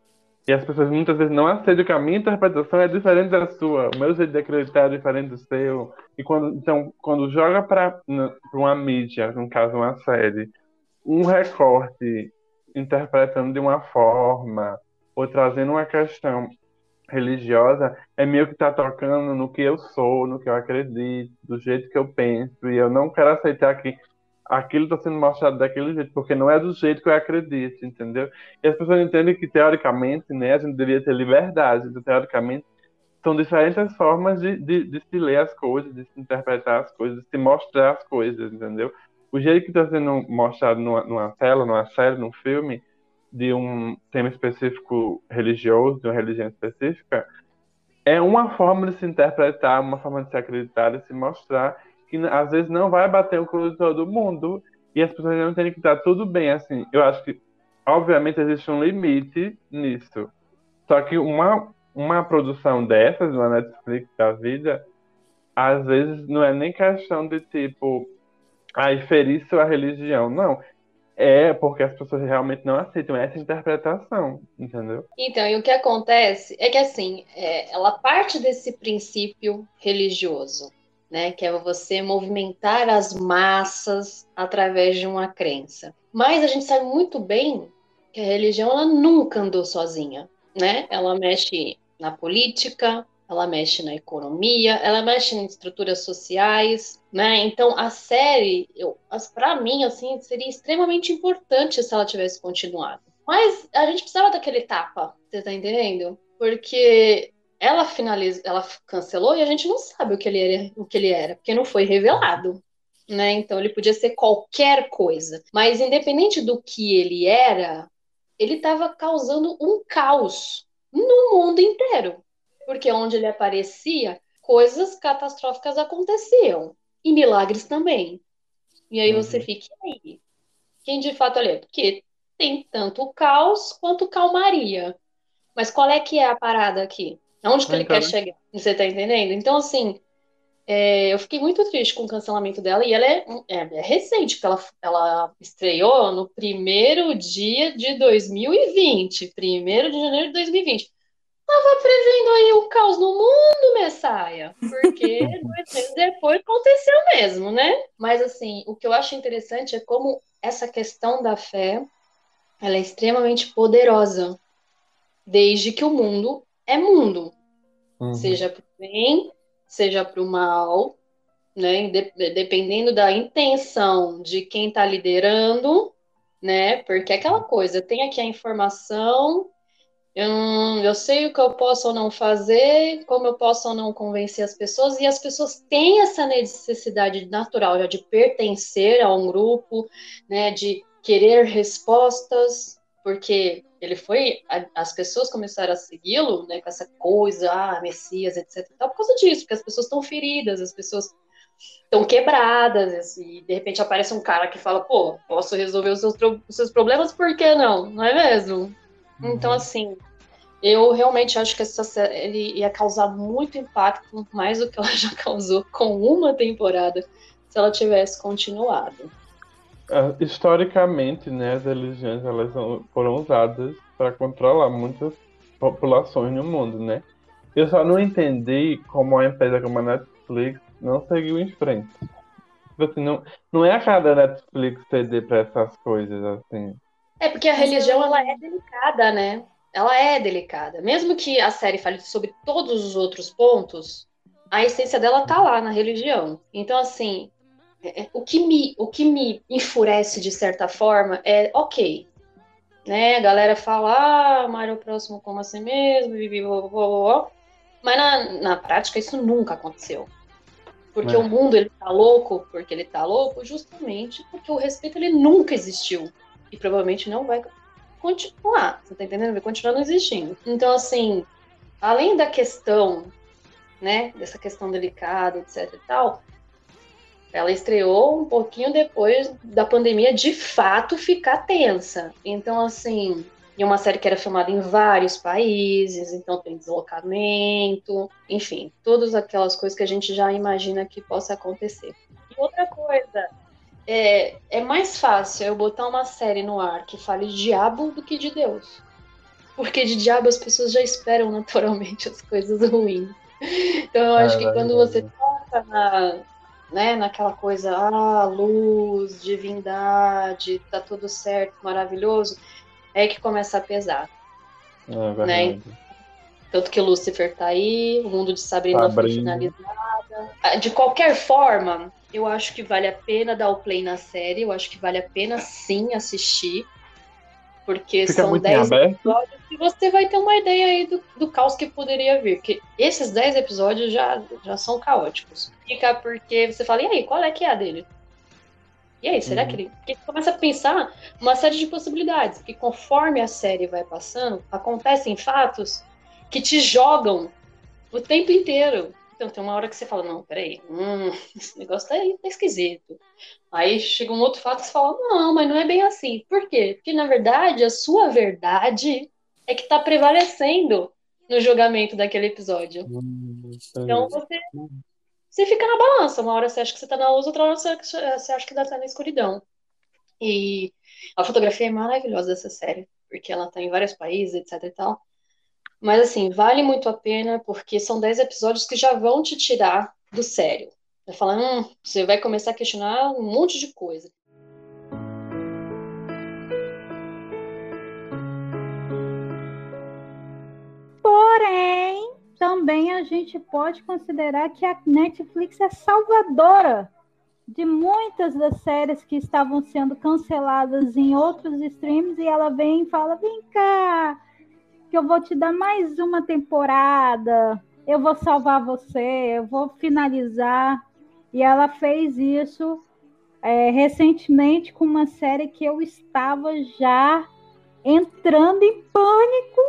e as pessoas muitas vezes não aceitam que a minha interpretação é diferente da sua, o meu jeito de acreditar é diferente do seu. E quando, então, quando joga para uma mídia, no caso uma série, um recorte interpretando de uma forma ou trazendo uma questão religiosa, é meio que tá tocando no que eu sou, no que eu acredito, do jeito que eu penso, e eu não quero aceitar que aquilo está sendo mostrado daquele jeito, porque não é do jeito que eu acredito, entendeu? E as pessoas entendem que, teoricamente, né, a gente deveria ter liberdade, então, teoricamente, são diferentes formas de, de, de se ler as coisas, de se interpretar as coisas, de se mostrar as coisas, entendeu? O jeito que está sendo mostrado numa, numa tela, numa série, num filme, de um tema específico religioso, de uma religião específica, é uma forma de se interpretar, uma forma de se acreditar, de se mostrar, que às vezes não vai bater o cu de todo mundo, e as pessoas não entendem que tá tudo bem, assim. Eu acho que, obviamente, existe um limite nisso. Só que uma, uma produção dessas, uma Netflix da vida, às vezes não é nem questão de tipo, ai, ferir sua religião. Não. É porque as pessoas realmente não aceitam essa interpretação, entendeu? Então, e o que acontece é que, assim, é, ela parte desse princípio religioso, né? Que é você movimentar as massas através de uma crença. Mas a gente sabe muito bem que a religião, ela nunca andou sozinha, né? Ela mexe na política, ela mexe na economia, ela mexe em estruturas sociais, né? Então a série, para mim, assim, seria extremamente importante se ela tivesse continuado. Mas a gente precisava daquele tapa, você tá entendendo? Porque ela finaliza, ela cancelou e a gente não sabe o que ele era, o que ele era, porque não foi revelado. Né? Então ele podia ser qualquer coisa, mas independente do que ele era, ele estava causando um caos no mundo inteiro, porque onde ele aparecia, coisas catastróficas aconteciam e milagres também. E aí você Uhum. fica e aí, quem de fato ali é? Porque tem tanto caos quanto calmaria. Mas qual é que é a parada aqui? Aonde que ele Então, quer né? chegar? Você tá entendendo? Então, assim, é, eu fiquei muito triste com o cancelamento dela e ela é, é, é recente, porque ela, ela estreou no primeiro dia de 2020, primeiro de janeiro de 2020. Tava prevendo aí o caos no mundo, Messaia, porque dois meses depois aconteceu mesmo, né? Mas, assim, o que eu acho interessante é como essa questão da fé, ela é extremamente poderosa, desde que o mundo é mundo Uhum. seja para o bem, seja para o mal, né? Dependendo da intenção de quem está liderando, né? Porque é aquela coisa, tem aqui a informação, eu, não- eu sei o que eu posso ou não fazer, como eu posso ou não convencer as pessoas, e as pessoas têm essa necessidade natural já de pertencer a um grupo, né? De querer respostas, porque ele foi, as pessoas começaram a segui-lo, né, com essa coisa, ah, Messias, etc, tal, por causa disso, porque as pessoas estão feridas, as pessoas estão quebradas, e de repente aparece um cara que fala, pô, posso resolver os seus, os seus problemas, por que não? Não é mesmo? Então, assim, eu realmente acho que essa série ia causar muito impacto, mais do que ela já causou com uma temporada, se ela tivesse continuado. Ah, Historicamente, né, as religiões elas foram usadas para controlar muitas populações no mundo, né? Eu só não entendi como a empresa como a Netflix não seguiu em frente. Tipo assim, não, não é a cada Netflix ceder para essas coisas, assim. É porque a religião ela é delicada, né? Ela é delicada. Mesmo que a série fale sobre todos os outros pontos, a essência dela tá lá na religião. Então, assim, o que me, o que me enfurece de certa forma é, ok, né? A galera fala, ah, amar o próximo como a si mesmo, vó, vó, vó, vó. mas na, na prática isso nunca aconteceu. Porque É. o mundo ele tá louco, porque ele tá louco, justamente porque o respeito ele nunca existiu e provavelmente não vai continuar. Você tá entendendo? Vai continuar não existindo. Então, assim, além da questão, né, dessa questão delicada, etc e tal, ela estreou um pouquinho depois da pandemia de fato ficar tensa. Então, assim, e uma série que era filmada em vários países, então tem deslocamento, enfim, todas aquelas coisas que a gente já imagina que possa acontecer. E outra coisa, é, é mais fácil eu botar uma série no ar que fale de diabo do que de Deus. Porque de diabo as pessoas já esperam naturalmente as coisas ruins. Então eu acho É que quando você toca na, né, naquela coisa, ah, luz, divindade, tá tudo certo, maravilhoso, é que começa a pesar. É verdade. Tanto que Lúcifer tá aí, o mundo de Sabrina foi Sabrina. finalizada. Ah, De qualquer forma, eu acho que vale a pena dar o play na série, eu acho que vale a pena sim assistir. Porque Fica são muito em 10 aberto. episódios e você vai ter uma ideia aí do, do caos que poderia vir. Porque esses 10 episódios já, já são caóticos. Fica porque você fala, e aí, qual é que é a dele? E aí, será Uhum. que ele. Porque você começa a pensar uma série de possibilidades. Que conforme a série vai passando, acontecem fatos que te jogam o tempo inteiro. Então tem uma hora que você fala, não, peraí, hum, esse negócio tá, aí, tá esquisito. Aí chega um outro fato que você fala, não, mas não é bem assim. Por quê? Porque, na verdade, a sua verdade é que tá prevalecendo no julgamento daquele episódio. Hum, Então você, você fica na balança. Uma hora você acha que você tá na luz, outra hora você você acha que tá na escuridão. E a fotografia é maravilhosa dessa série, porque ela tá em vários países, etc e tal. Mas assim, vale muito a pena, porque são 10 episódios que já vão te tirar do sério. Vai falar, hum, você vai começar a questionar um monte de coisa. Porém, também a gente pode considerar que a Netflix é salvadora de muitas das séries que estavam sendo canceladas em outros streams e ela vem e fala: vem cá, que eu vou te dar mais uma temporada, eu vou salvar você, eu vou finalizar. E ela fez isso é, recentemente com uma série que eu estava já entrando em pânico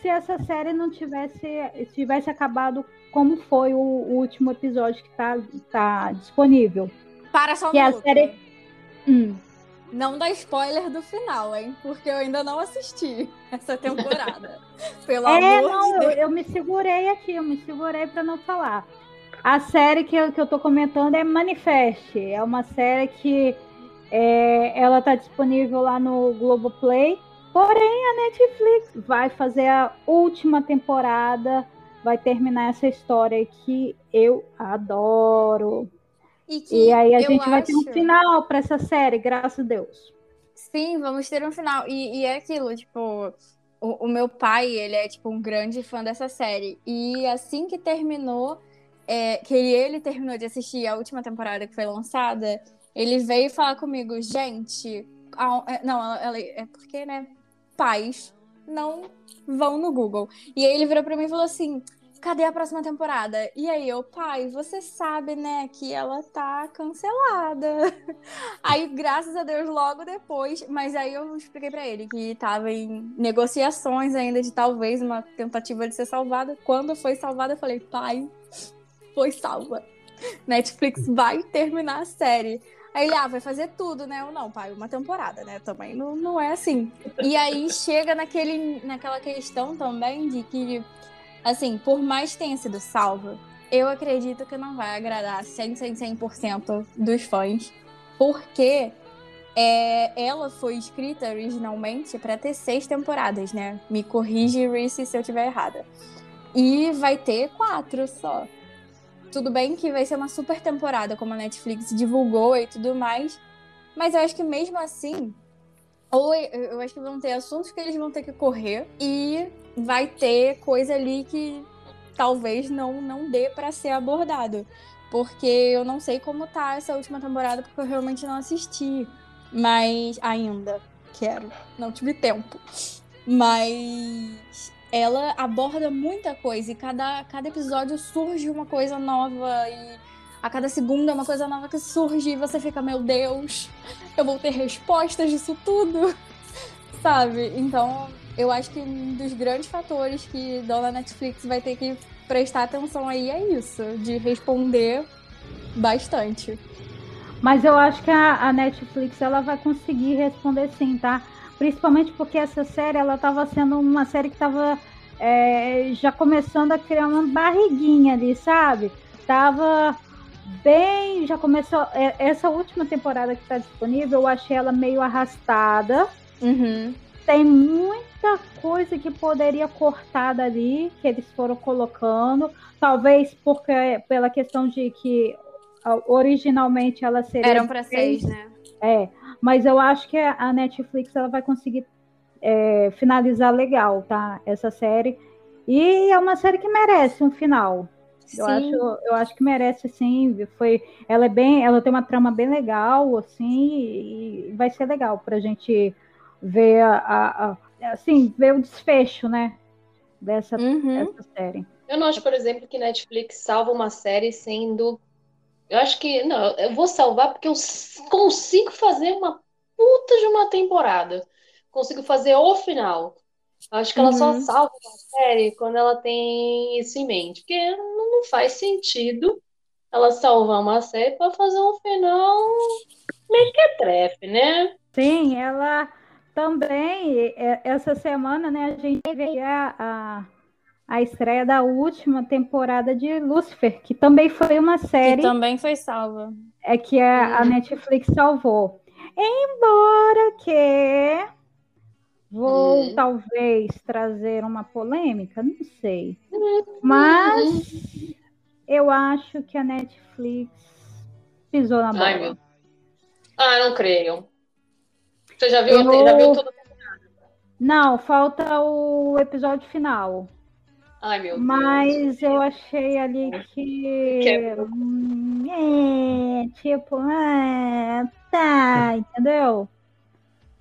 se essa série não tivesse, tivesse acabado como foi o, o último episódio que está tá disponível. Para só um Que é a minuto. série. Hum. Não dá spoiler do final, hein? Porque eu ainda não assisti essa temporada. Pelo é, amor não, de eu, Deus. eu me segurei aqui, eu me segurei pra não falar. A série que eu, que eu tô comentando é Manifest. É uma série que é, ela tá disponível lá no Globoplay. Porém, a Netflix vai fazer a última temporada, vai terminar essa história que eu adoro. E, que E aí a gente vai ter um acho- final pra essa série, graças a Deus. Sim, vamos ter um final. E, e é aquilo, tipo, o, o meu pai, ele é, tipo, um grande fã dessa série. E assim que terminou, é, que ele terminou de assistir a última temporada que foi lançada, ele veio falar comigo, gente, a- é, não, ela- é porque, né, pais não vão no Google. E aí ele virou pra mim e falou assim, cadê a próxima temporada? E aí eu, pai, você sabe, né, que ela tá cancelada. Aí, graças a Deus, logo depois, mas aí eu expliquei pra ele que tava em negociações ainda de talvez uma tentativa de ser salvada. Quando foi salvada, eu falei, pai, foi salva. Netflix vai terminar a série. Aí ele, ah, vai fazer tudo, né? Eu, não, pai, uma temporada, né? Também não, não é assim. E aí chega naquele, naquela questão também de que, assim, por mais que tenha sido salva, eu acredito que não vai agradar 100, 100, 100% dos fãs porque é, ela foi escrita originalmente para ter seis temporadas, né? Me corrige, Reese, se eu estiver errada. E vai ter quatro só. Tudo bem que vai ser uma super temporada, como a Netflix divulgou e tudo mais. Mas eu acho que mesmo assim, ou eu acho que vão ter assuntos que eles vão ter que correr e vai ter coisa ali que talvez não, não dê para ser abordado. Porque eu não sei como tá essa última temporada, porque eu realmente não assisti. Mas ainda quero. Não tive tempo. Mas ela aborda muita coisa e cada, cada episódio surge uma coisa nova e a cada segundo é uma coisa nova que surge e você fica, meu Deus, eu vou ter respostas disso tudo. Sabe? Então, eu acho que um dos grandes fatores que Dona Netflix vai ter que prestar atenção aí é isso, de responder bastante. Mas eu acho que a, a Netflix ela vai conseguir responder sim, tá? Principalmente porque essa série ela estava sendo uma série que estava já começando a criar uma barriguinha ali, sabe? Tava bem, já começou é, essa última temporada que está disponível, eu achei ela meio arrastada. Uhum. Tem muita coisa que poderia cortar dali, que eles foram colocando. Talvez porque pela questão de que originalmente ela seria Eram pra seis, né? é, mas eu acho que a Netflix ela vai conseguir é, finalizar legal, tá? Essa série. E é uma série que merece um final. Eu Sim. acho, eu acho que merece, sim. Foi, ela é bem, ela tem uma trama bem legal, assim, e vai ser legal pra gente ver a, a- a- assim, ver o desfecho, né? Dessa, Uhum. dessa série. Eu não acho, por exemplo, que Netflix salva uma série sendo. Eu acho que. Não, eu vou salvar porque eu consigo fazer uma puta de uma temporada. Consigo fazer o final. Eu acho que ela só Uhum. salva uma série quando ela tem isso em mente. Porque não faz sentido ela salvar uma série pra fazer um final mequetrefe, né? Sim, ela também, é, essa semana, né, a gente teve a, a, a estreia da última temporada de Lucifer, que também foi uma Que série também foi salva. é, que a, a Netflix salvou. Embora que vou Hum. talvez trazer uma polêmica, não sei. Mas eu acho que a Netflix pisou na bola. Ai, meu. Ah, não creio. Você já viu, Eu- já viu tudo? Não, falta o episódio final. Ai, meu Deus. Mas eu achei ali que. Quebrou. hum, É, tipo, ah, tá, entendeu?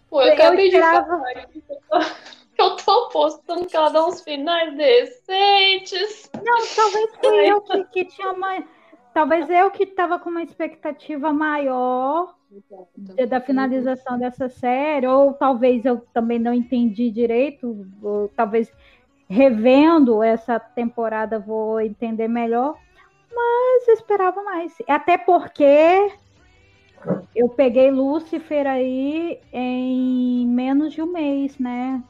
Pô, eu eu acabei de esperava- falar que eu tô- postando que ela dá uns finais decentes. Não, talvez fui eu que, que tinha uma. Talvez eu que estava com uma expectativa maior de- da finalização dessa série, ou talvez eu também não entendi direito, ou talvez revendo essa temporada vou entender melhor, mas eu esperava mais. Até porque eu peguei Lúcifer aí em menos de um mês, né?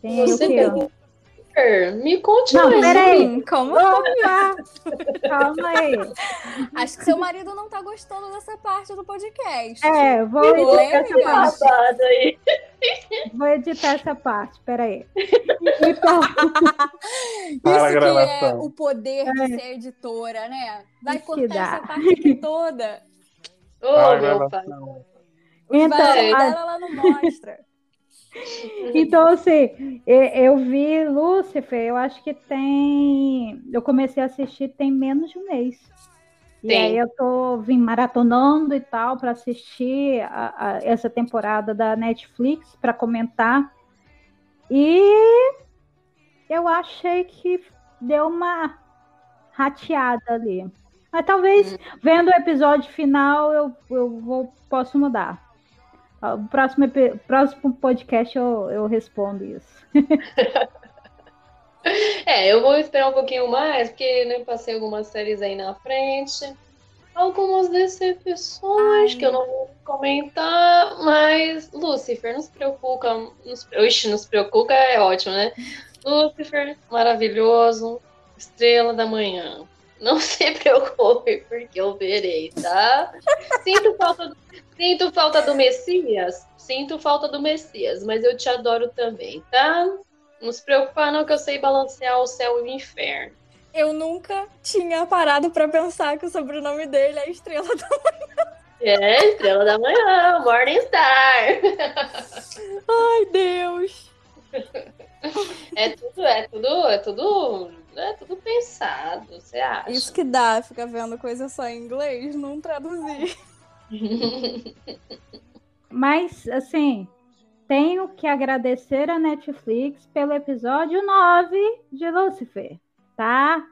Tem aí o Você quê? Pegou- Me conte Não, mais. peraí. Como? Calma aí. Acho que seu marido não tá gostando dessa parte do podcast. É, vou editar essa parte. Aí. Vou editar essa parte, peraí. Então, Isso que é o poder de ser editora, né? Vai Isso cortar essa parte aqui toda. Ô, Ah, meu pai. Então, vazos a- dela ela não mostra. então, assim, eu vi Lúcifer, eu acho que tem. Eu comecei a assistir tem menos de um mês. E aí eu tô vim maratonando e tal para assistir a- a- essa temporada da Netflix para comentar. E eu achei que deu uma rateada ali. Mas talvez vendo o episódio final eu, eu vou, posso mudar. O próximo, próximo podcast eu, eu respondo isso. É, eu vou esperar um pouquinho mais, porque né, passei algumas séries aí na frente. Algumas decepções que eu não vou comentar, mas Lucifer, não se preocupa. Não se, oxe, não se preocupa, é ótimo, né? Lucifer, maravilhoso, estrela da manhã. Não se preocupe, porque eu verei, tá? Sinto falta, do- sinto falta do Messias, sinto falta do Messias, mas eu te adoro também, tá? Não se preocupa não que eu sei balancear o céu e o inferno. Eu nunca tinha parado pra pensar que o sobrenome dele é Estrela da É, estrela da manhã, Morningstar. Ai, Deus. É tudo, é tudo, é tudo, é tudo pensado, você acha? Isso que dá, fica vendo coisa só em inglês, não traduzir. Mas, assim, tenho que agradecer a Netflix pelo episódio 9 de Lucifer, tá?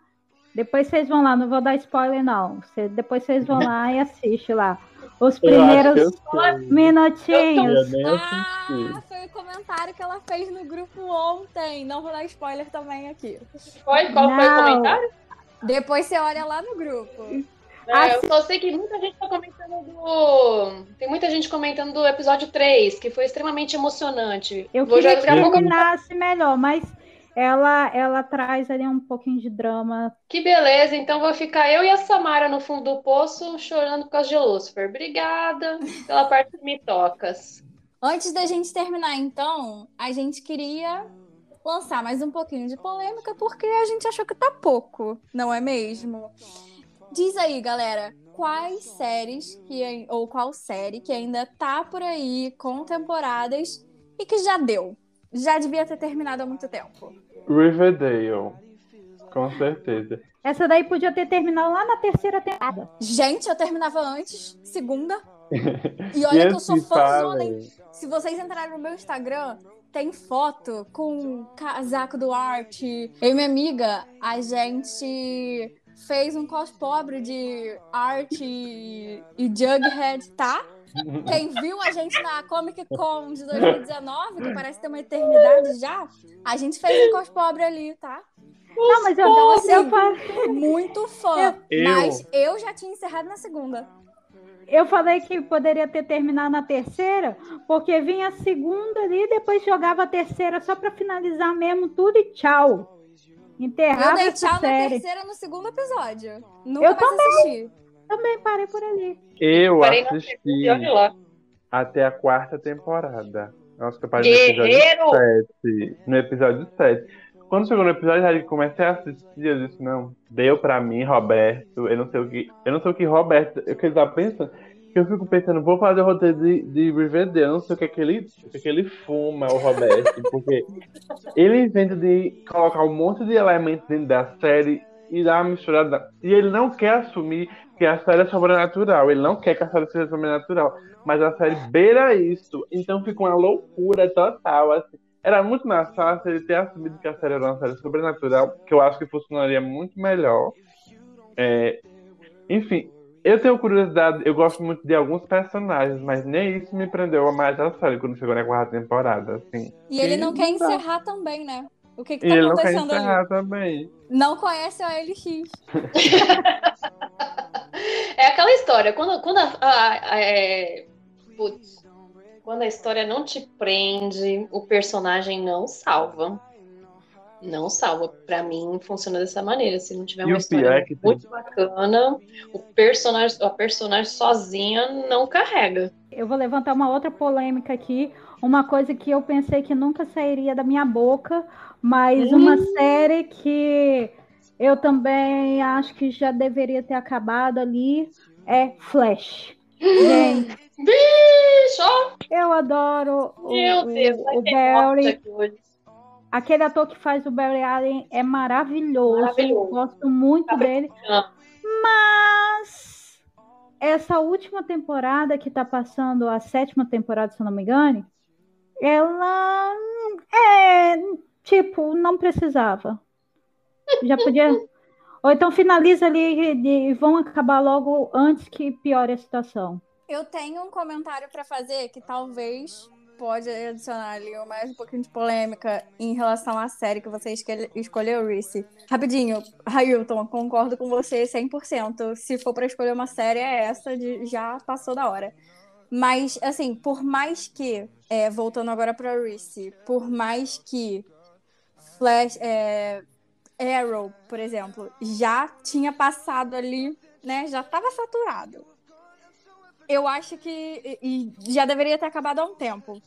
Depois vocês vão lá, não vou dar spoiler, não. Cê- depois vocês vão lá e assistem lá. Os primeiros minutinhos. Ah, foi o comentário que ela fez no grupo ontem. Não vou dar spoiler também aqui. Foi? Qual foi o Não. comentário? Depois você olha lá no grupo. É, eu só sei que muita gente tá comentando do. Tem muita gente comentando do episódio 3, que foi extremamente emocionante. Eu Vou queria já que terminasse melhor, mas ela, ela traz ali um pouquinho de drama. Que beleza, então vou ficar eu e a Samara no fundo do poço chorando por causa de Lucifer. Obrigada pela parte que me tocas. Antes da gente terminar, então, a gente queria lançar mais um pouquinho de polêmica, porque a gente achou que tá pouco, não é mesmo? Diz aí, galera, quais séries que, ou qual série que ainda tá por aí com temporadas e que já deu? Já devia ter terminado há muito tempo. Riverdale. Com certeza. Essa daí podia ter terminado lá na terceira temporada. Gente, eu terminava antes, segunda. E E olha que eu sou fãzona, Se vocês entrarem no meu Instagram, tem foto com o casaco do Art. Eu e minha amiga, a gente fez um cos pobre de Art e, e Jughead, tá? Quem viu a gente na Comic Con de 2019, que parece ter uma eternidade já, a gente fez um cos pobre ali, tá? Não, mas eu, Então, eu, assim, fa- Muito fã. Eu- Mas eu já tinha encerrado na segunda. eu falei que poderia ter terminado na terceira, porque vinha a segunda ali, depois jogava a terceira só pra finalizar mesmo tudo e tchau. Eu Enterrava dei essa tchau na série. terceira no segundo episódio. Nunca Eu mais assisti. Também parei por ali. Eu Parei assisti até a quarta temporada. Nossa, que eu parei no episódio Guerreiro! 7. No episódio 7. Quando chegou no episódio, aí comecei a assistir, eu disse, não, deu pra mim, Roberto. Eu não sei o que. Eu não sei o que Roberto. O que ele tá pensando. Que eu fico pensando, vou fazer o roteiro de, de Riverdale, eu não sei o que é que ele, o que é que ele fuma, o Roberto, porque ele inventa de colocar um monte de elementos dentro da série e dar uma misturada. E ele não quer assumir que a série é sobrenatural, ele não quer que a série seja sobrenatural, mas a série beira isso, então fica uma loucura total, assim. Era muito mais fácil ele ter assumido que a série era uma série sobrenatural, que eu acho que funcionaria muito melhor. É, enfim, eu tenho curiosidade, eu gosto muito de alguns personagens, mas nem isso me prendeu a mais a série quando chegou na quarta temporada, assim. E ele E não quer encerrar também, né? O que que tá ele não quer acontecendo ali? encerrar também. Não conhece a LX. É aquela história, quando, quando a, a- a- é, putz, quando a história não te prende, o personagem não salva. Não salva. Pra mim, funciona dessa maneira. Se não tiver E uma história é que tem- muito bacana, o personagem, a personagem sozinha não carrega. Eu vou levantar uma outra polêmica aqui. Uma coisa que eu pensei que nunca sairia da minha boca, mas uma série que eu também acho que já deveria ter acabado ali é Flash. Gente, Bicho, eu adoro o, meu Deus, o, o Barry. Aquele ator que faz o Barry Allen é maravilhoso. Maravilhoso. Gosto muito dele. Ah, Mas essa última temporada que tá passando, a sétima temporada, se eu não me engano, ela é tipo, não precisava. Já podia. Ou então finaliza ali e vão acabar logo antes que piore a situação. Eu tenho um comentário pra fazer que talvez pode adicionar ali mais um pouquinho de polêmica em relação à série que você escolhe- escolheu, Reese. Rapidinho, Railton, concordo com você 100%. Se for pra escolher uma série, é essa, de, já passou da hora. Mas, assim, por mais que, é, voltando agora pra Reese, por mais que Flash, é, Arrow, por exemplo, já tinha passado ali, né? Já tava saturado. Eu acho que e e já deveria ter acabado há um tempo.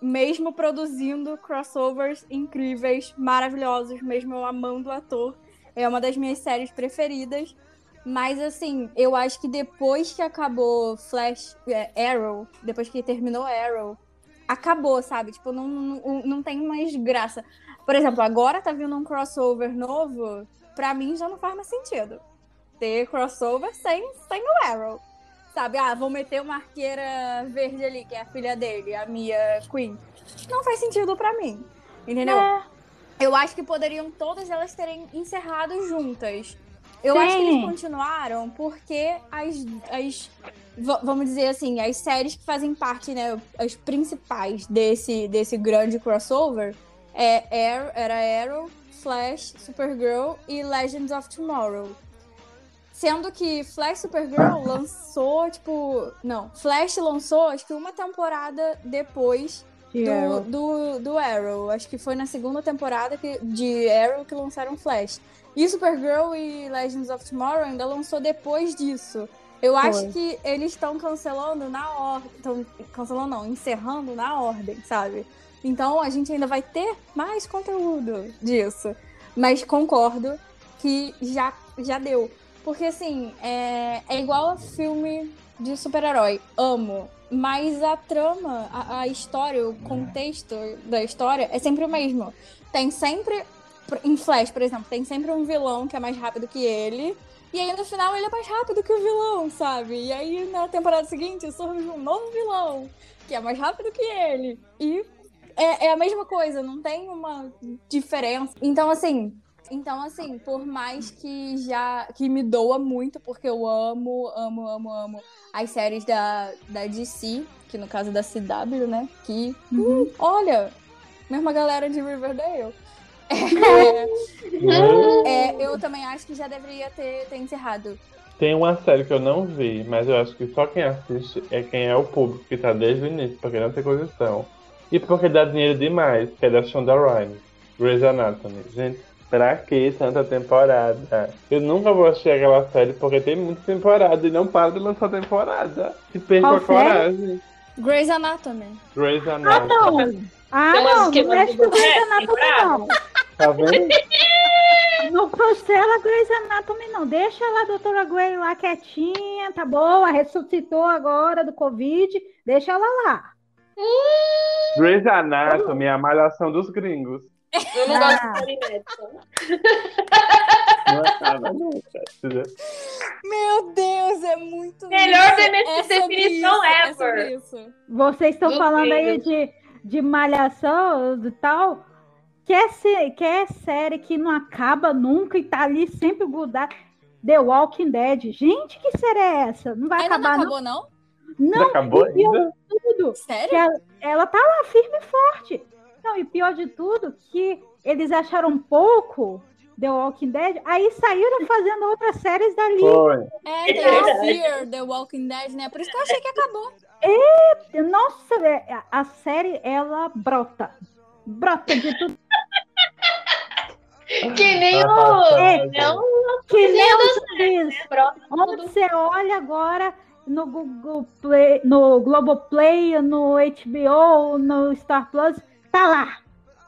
Mesmo produzindo crossovers incríveis, maravilhosos, mesmo eu amando o ator. É uma das minhas séries preferidas. Mas assim, eu acho que depois que acabou Flash é, Arrow, depois que terminou Arrow, acabou, sabe? Tipo, não, não, não tem mais graça. Por exemplo, agora tá vindo um crossover novo, pra mim já não faz mais sentido. Ter crossover sem, sem o Arrow. Sabe, ah, vou meter uma arqueira verde ali, que é a filha dele, a Mia Queen. Não faz sentido pra mim. Entendeu? É, Eu acho que poderiam todas elas terem encerrado juntas. Eu Sim. acho que eles continuaram porque as, as va- vamos dizer assim, as séries que fazem parte, né, as principais desse, desse grande crossover é Arrow, era Arrow, Flash, Supergirl e Legends of Tomorrow. Sendo que Flash Supergirl lançou, tipo. Não, Flash lançou acho que uma temporada depois de do, Arrow. do, do Arrow. Acho que foi na segunda temporada que, de Arrow que lançaram Flash. E Supergirl e Legends of Tomorrow ainda lançou depois disso. Eu acho Foi. que eles estão cancelando na ordem. Cancelando, não, encerrando na ordem, sabe? Então a gente ainda vai ter mais conteúdo disso. Mas concordo que já, já deu. Porque assim, é, é igual a filme de super-herói. Amo. Mas a trama, a, a história, o contexto da história é sempre o mesmo. Tem sempre. Em Flash, por exemplo, tem sempre um vilão que é mais rápido que ele. E aí no final ele é mais rápido que o vilão, sabe? E aí na temporada seguinte surge um novo vilão que é mais rápido que ele. E é, é a mesma coisa, não tem uma diferença. Então, assim. Então, assim, por mais que já. que me doa muito, porque eu amo, amo, amo, amo as séries da, da DC, que no caso da CW, né? Que. hum, olha! Mesma galera de Riverdale. É, é, eu também acho que já deveria ter, ter encerrado. Tem uma série que eu não vi, mas eu acho que só quem assiste é quem é o público que tá desde o início, porque não tem condição. E porque dá dinheiro demais, que é da Shonda Rhimes, Grey's Anatomy. Gente, pra que tanta temporada? Eu nunca vou assistir aquela série porque tem muita temporada e não para de lançar temporada. Se perca Qual a coragem. Grey's Anatomy. Grey's Ah, Anatomy. não! Ah, Tem não, não mexe com Grey's Anatomy, não. Tá vendo? Não cancela Grey's Anatomy, não. Deixa lá a doutora Grey lá quietinha, tá boa, ressuscitou agora do Covid. Deixa ela lá. Grey's Anatomy é a malhação dos gringos. Eu não gosto de série médica. Não? Meu Deus, é muito Melhor isso. é definição isso, É ever. Vocês estão falando aí de, de malhação e tal. Quer, ser, quer série que não acaba nunca e tá ali sempre grudada? The Walking Dead. Gente, que série é essa? Não vai Ainda não acabar, acabou, não? não? Não, acabou e pior ainda? de tudo. Sério? ela, ela tá lá firme e forte. Não, e pior de tudo, que eles acharam pouco The Walking Dead, aí saíram fazendo outras séries dali. Foi. É, tem a Fear, The Walking Dead, né? Por isso que eu achei que acabou. Nossa, é, a série, ela brota. Brota de tudo. Que nem o. Ah, Não, Que nem os zumbis. Onde tudo. você olha agora no Google Play, no Globoplay, no HBO, no Star Plus, tá lá.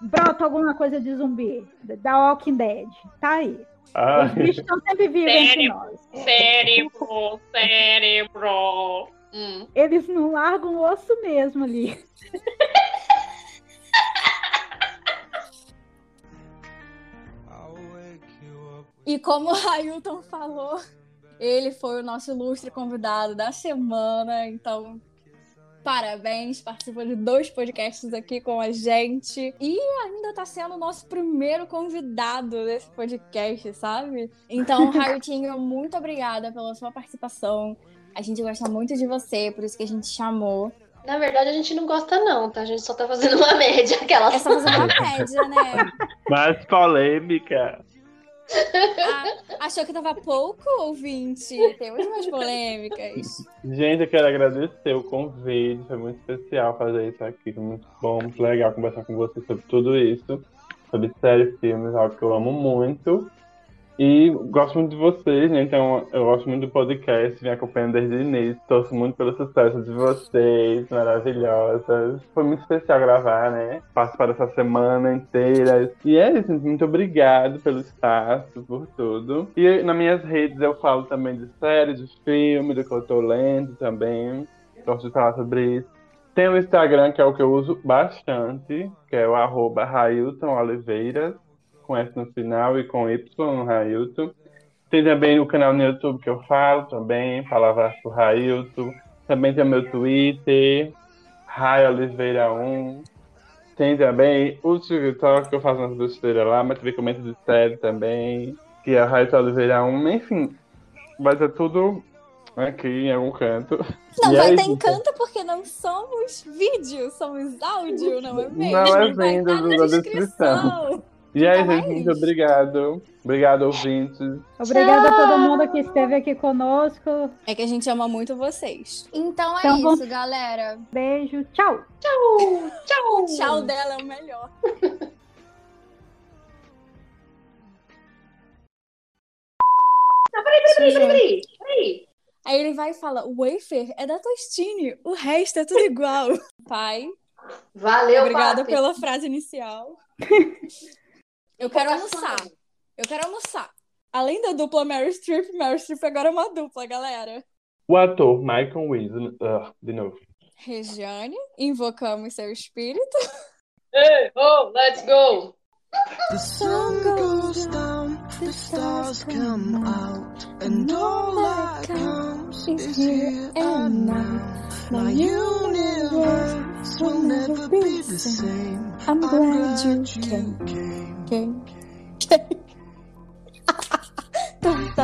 Brota alguma coisa de zumbi, da Walking Dead. Tá aí. Os Ai, bichos estão sempre vivos entre nós. Cérebro, cérebro. Hum. Eles não largam o osso mesmo ali. E como o Ailton falou, ele foi o nosso ilustre convidado da semana. Então, parabéns, participou de dois podcasts aqui com a gente. E ainda tá sendo o nosso primeiro convidado desse podcast, sabe? Então, Raitinho, muito obrigada pela sua participação. A gente gosta muito de você, por isso que a gente chamou. Na verdade, a gente não gosta, não, tá? A gente só tá fazendo uma média, aquelas. É só fazer uma média, né? mais polêmica. Ah, achou que tava pouco, ouvinte? Temos mais polêmicas. Gente, eu quero agradecer o convite. Foi muito especial fazer isso aqui. Foi muito bom, muito legal conversar com vocês sobre tudo isso. Sobre séries, filmes, algo que eu amo muito. E gosto muito de vocês, né? Então eu gosto muito do podcast, vim acompanhando desde o início. Torço muito pelo sucesso de vocês, maravilhosas. Foi muito especial gravar, né? Participar dessa semana inteira. E é isso, muito obrigado pelo espaço, por tudo. E nas minhas redes eu falo também de séries, de filmes, do que eu tô lendo também. Gosto de falar sobre isso. Tem o Instagram, que é o que eu uso bastante, que é o arroba Railton Oliveira com S no final e com Y no Railton. Tem também o canal no YouTube que eu falo também, Palavras pro Railton. Também tem o meu Twitter, Rai Oliveira 1. Tem também o TikTok que eu faço umas besteiras lá, mas também comento de série também, que é Railton Oliveira 1. Enfim, vai ter tudo aqui em algum canto. Não E vai é ter encanto porque não somos vídeo, somos áudio, não é mesmo? Não é estar na da descrição. E aí, Então é gente, muito obrigado. Obrigado, ouvintes. Obrigada a todo mundo que esteve aqui conosco. É que a gente ama muito vocês. Então é Então, isso, galera. Beijo, tchau. Tchau! O tchau dela é o melhor. Peraí, peraí, peraí, peraí. Aí ele vai e fala: o wafer é da Tostine, o resto é tudo igual. Pai, Valeu, obrigada pela frase inicial. Eu quero almoçar. Eu quero almoçar. Além da dupla Mary Streep, Mary Streep agora é uma dupla, galera. O ator Michael Weasley. ah, de novo. Regiane, invocamos seu espírito. Hey, oh, let's go! The sun goes down, the stars come out, and all that comes is here and now. My universe nights will never be the same. I'm glad you came. Came. Came. Don't